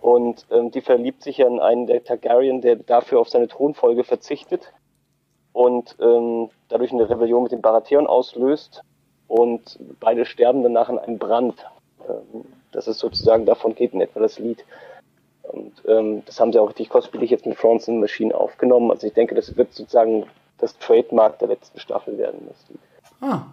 Und ähm, die verliebt sich ja in einen der Targaryen, der dafür auf seine Thronfolge verzichtet und ähm, dadurch eine Rebellion mit den Baratheon auslöst. Und beide sterben danach in einem Brand. Ähm, das ist sozusagen, davon geht in etwa das Lied. Und ähm, das haben sie auch richtig kostspielig jetzt mit Fronson Machine aufgenommen. Also ich denke, das wird sozusagen das Trademark der letzten Staffel werden, Lied. Ah,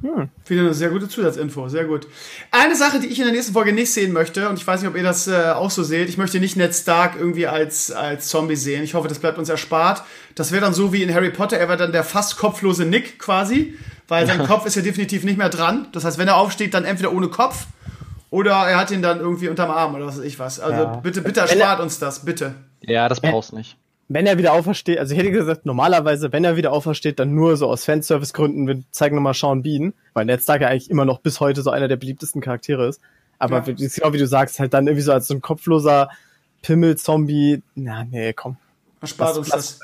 hm. Wieder eine sehr gute Zusatzinfo, sehr gut. Eine Sache, die ich in der nächsten Folge nicht sehen möchte, und ich weiß nicht, ob ihr das äh, auch so seht, ich möchte nicht Ned Stark irgendwie als, als Zombie sehen. Ich hoffe, das bleibt uns erspart. Das wäre dann so wie in Harry Potter, er wäre dann der fast kopflose Nick quasi, weil sein Kopf ist ja definitiv nicht mehr dran. Das heißt, wenn er aufsteht, dann entweder ohne Kopf oder er hat ihn dann irgendwie unterm Arm oder was weiß ich was. Also ja. bitte, bitte erspart uns das, bitte. Ja, das brauchst du nicht wenn er wieder aufersteht, also ich hätte gesagt, normalerweise, wenn er wieder aufersteht, dann nur so aus Fanservice-Gründen, wir zeigen nochmal Sean Bean, weil Ned Stark ja eigentlich immer noch bis heute so einer der beliebtesten Charaktere ist. Aber ja. genau wie du sagst, halt dann irgendwie so als so ein kopfloser Pimmel-Zombie, na, nee, komm. Erspart uns das.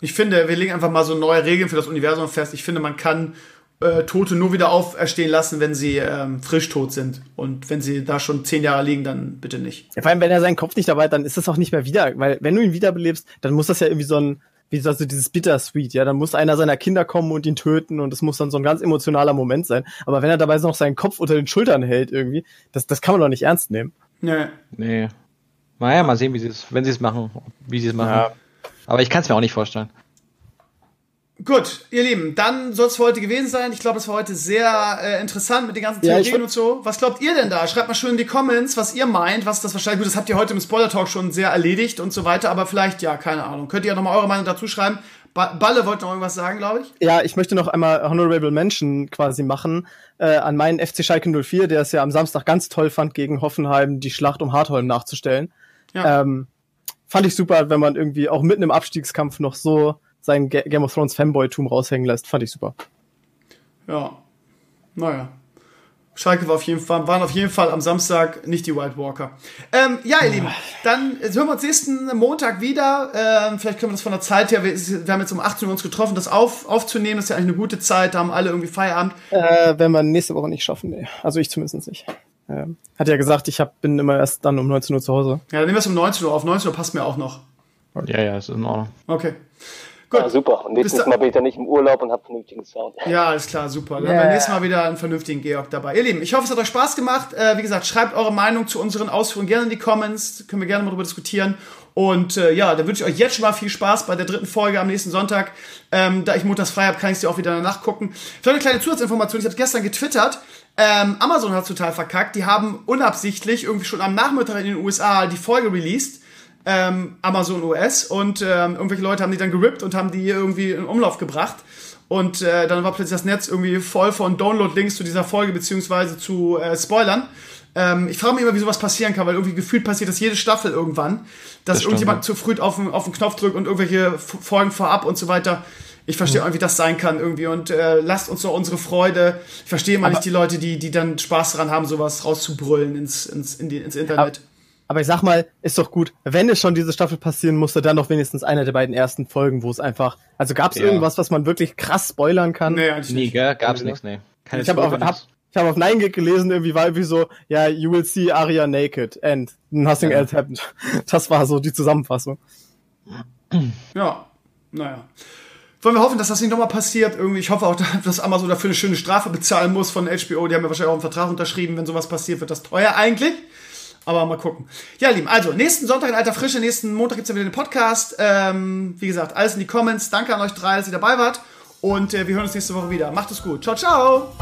Ich finde, wir legen einfach mal so neue Regeln für das Universum fest. Ich finde, man kann äh, Tote nur wieder auferstehen lassen, wenn sie ähm, frisch tot sind. Und wenn sie da schon zehn Jahre liegen, dann bitte nicht. Ja, vor allem, wenn er seinen Kopf nicht dabei hat, dann ist das auch nicht mehr wieder. Weil wenn du ihn wiederbelebst, dann muss das ja irgendwie so ein, wie sagst du, dieses Bittersweet, ja, dann muss einer seiner Kinder kommen und ihn töten und das muss dann so ein ganz emotionaler Moment sein. Aber wenn er dabei noch seinen Kopf unter den Schultern hält irgendwie, das, das kann man doch nicht ernst nehmen. Nee. Nee. Naja, mal sehen, wie sie es, wenn sie es machen, wie sie es machen. Ja. Aber ich kann es mir auch nicht vorstellen. Gut, ihr Lieben, dann soll es für heute gewesen sein. Ich glaube, es war heute sehr äh, interessant mit den ganzen Theorien ja, und so. Was glaubt ihr denn da? Schreibt mal schön in die Comments, was ihr meint, was das wahrscheinlich, gut, das habt ihr heute im Spoiler-Talk schon sehr erledigt und so weiter, aber vielleicht, ja, keine Ahnung. Könnt ihr ja nochmal eure Meinung dazu schreiben. Ba Balle wollte noch irgendwas sagen, glaube ich. Ja, ich möchte noch einmal Honorable Mention quasi machen äh, an meinen FC Schalke 04, der es ja am Samstag ganz toll fand, gegen Hoffenheim die Schlacht um Hartholm nachzustellen. Ja. Ähm, fand ich super, wenn man irgendwie auch mitten im Abstiegskampf noch so sein Game of Thrones Fanboy-Tum raushängen lässt. Fand ich super. Ja. Naja. Schalke war auf jeden Fall, waren auf jeden Fall am Samstag nicht die White Walker. Ähm, ja, ihr Lieben, dann hören wir uns nächsten Montag wieder. Ähm, vielleicht können wir das von der Zeit her, wir, wir, haben jetzt um 18 Uhr uns getroffen, das auf, aufzunehmen. Das ist ja eigentlich eine gute Zeit, da haben alle irgendwie Feierabend. Äh, werden wir nächste Woche nicht schaffen, nee. Also ich zumindest nicht. Ähm, hat ja gesagt, ich hab, bin immer erst dann um 19 Uhr zu Hause. Ja, dann nehmen wir es um 19 Uhr auf. 19 Uhr passt mir auch noch. Ja, ja, ist in Ordnung. Okay. Gut. Ja, super. Und nächstes Mal bin ich dann nicht im Urlaub und habe vernünftigen Sound. Ja, alles klar, super. Dann yeah. haben wir nächstes Mal wieder einen vernünftigen Georg dabei. Ihr Lieben, ich hoffe, es hat euch Spaß gemacht. Äh, wie gesagt, schreibt eure Meinung zu unseren Ausführungen gerne in die Comments. Können wir gerne mal darüber diskutieren. Und äh, ja, dann wünsche ich euch jetzt schon mal viel Spaß bei der dritten Folge am nächsten Sonntag. Ähm, da ich montags frei habe, kann ich sie auch wieder nachgucken. Für eine kleine Zusatzinformation, ich habe gestern getwittert. Ähm, Amazon hat total verkackt. Die haben unabsichtlich irgendwie schon am Nachmittag in den USA die Folge released ähm, Amazon US und ähm, irgendwelche Leute haben die dann gerippt und haben die irgendwie in Umlauf gebracht. Und äh, dann war plötzlich das Netz irgendwie voll von Download-Links zu dieser Folge beziehungsweise zu äh, Spoilern. Ähm, ich frage mich immer, wie sowas passieren kann, weil irgendwie gefühlt passiert das jede Staffel irgendwann, dass das irgendjemand zu früh auf den, auf den Knopf drückt und irgendwelche Folgen vorab und so weiter. Ich verstehe mhm. auch, wie das sein kann irgendwie und äh, lasst uns doch unsere Freude. Ich verstehe immer nicht die Leute, die, die dann Spaß daran haben, sowas rauszubrüllen ins, ins, in die, ins Internet. Aber ich sag mal, ist doch gut, wenn es schon diese Staffel passieren musste, dann doch wenigstens eine der beiden ersten Folgen, wo es einfach. Also gab es ja. irgendwas, was man wirklich krass spoilern kann? Nee, eigentlich nee, gell? Gab's nichts, nee. Keine ich habe auf, hab, ich hab auf Nein gelesen, irgendwie war irgendwie so, ja, you will see Arya naked and nothing ja. else happened. Das war so die Zusammenfassung. Ja, naja. Wollen wir hoffen, dass das nicht nochmal passiert. Irgendwie, ich hoffe auch, dass Amazon dafür eine schöne Strafe bezahlen muss von HBO. Die haben ja wahrscheinlich auch einen Vertrag unterschrieben. Wenn sowas passiert, wird das teuer eigentlich. Aber mal gucken. Ja, Lieben, also nächsten Sonntag in alter Frische, nächsten Montag gibt's ja wieder den Podcast. Ähm, wie gesagt, alles in die Comments. Danke an euch drei, dass ihr dabei wart. Und äh, wir hören uns nächste Woche wieder. Macht es gut. Ciao, ciao.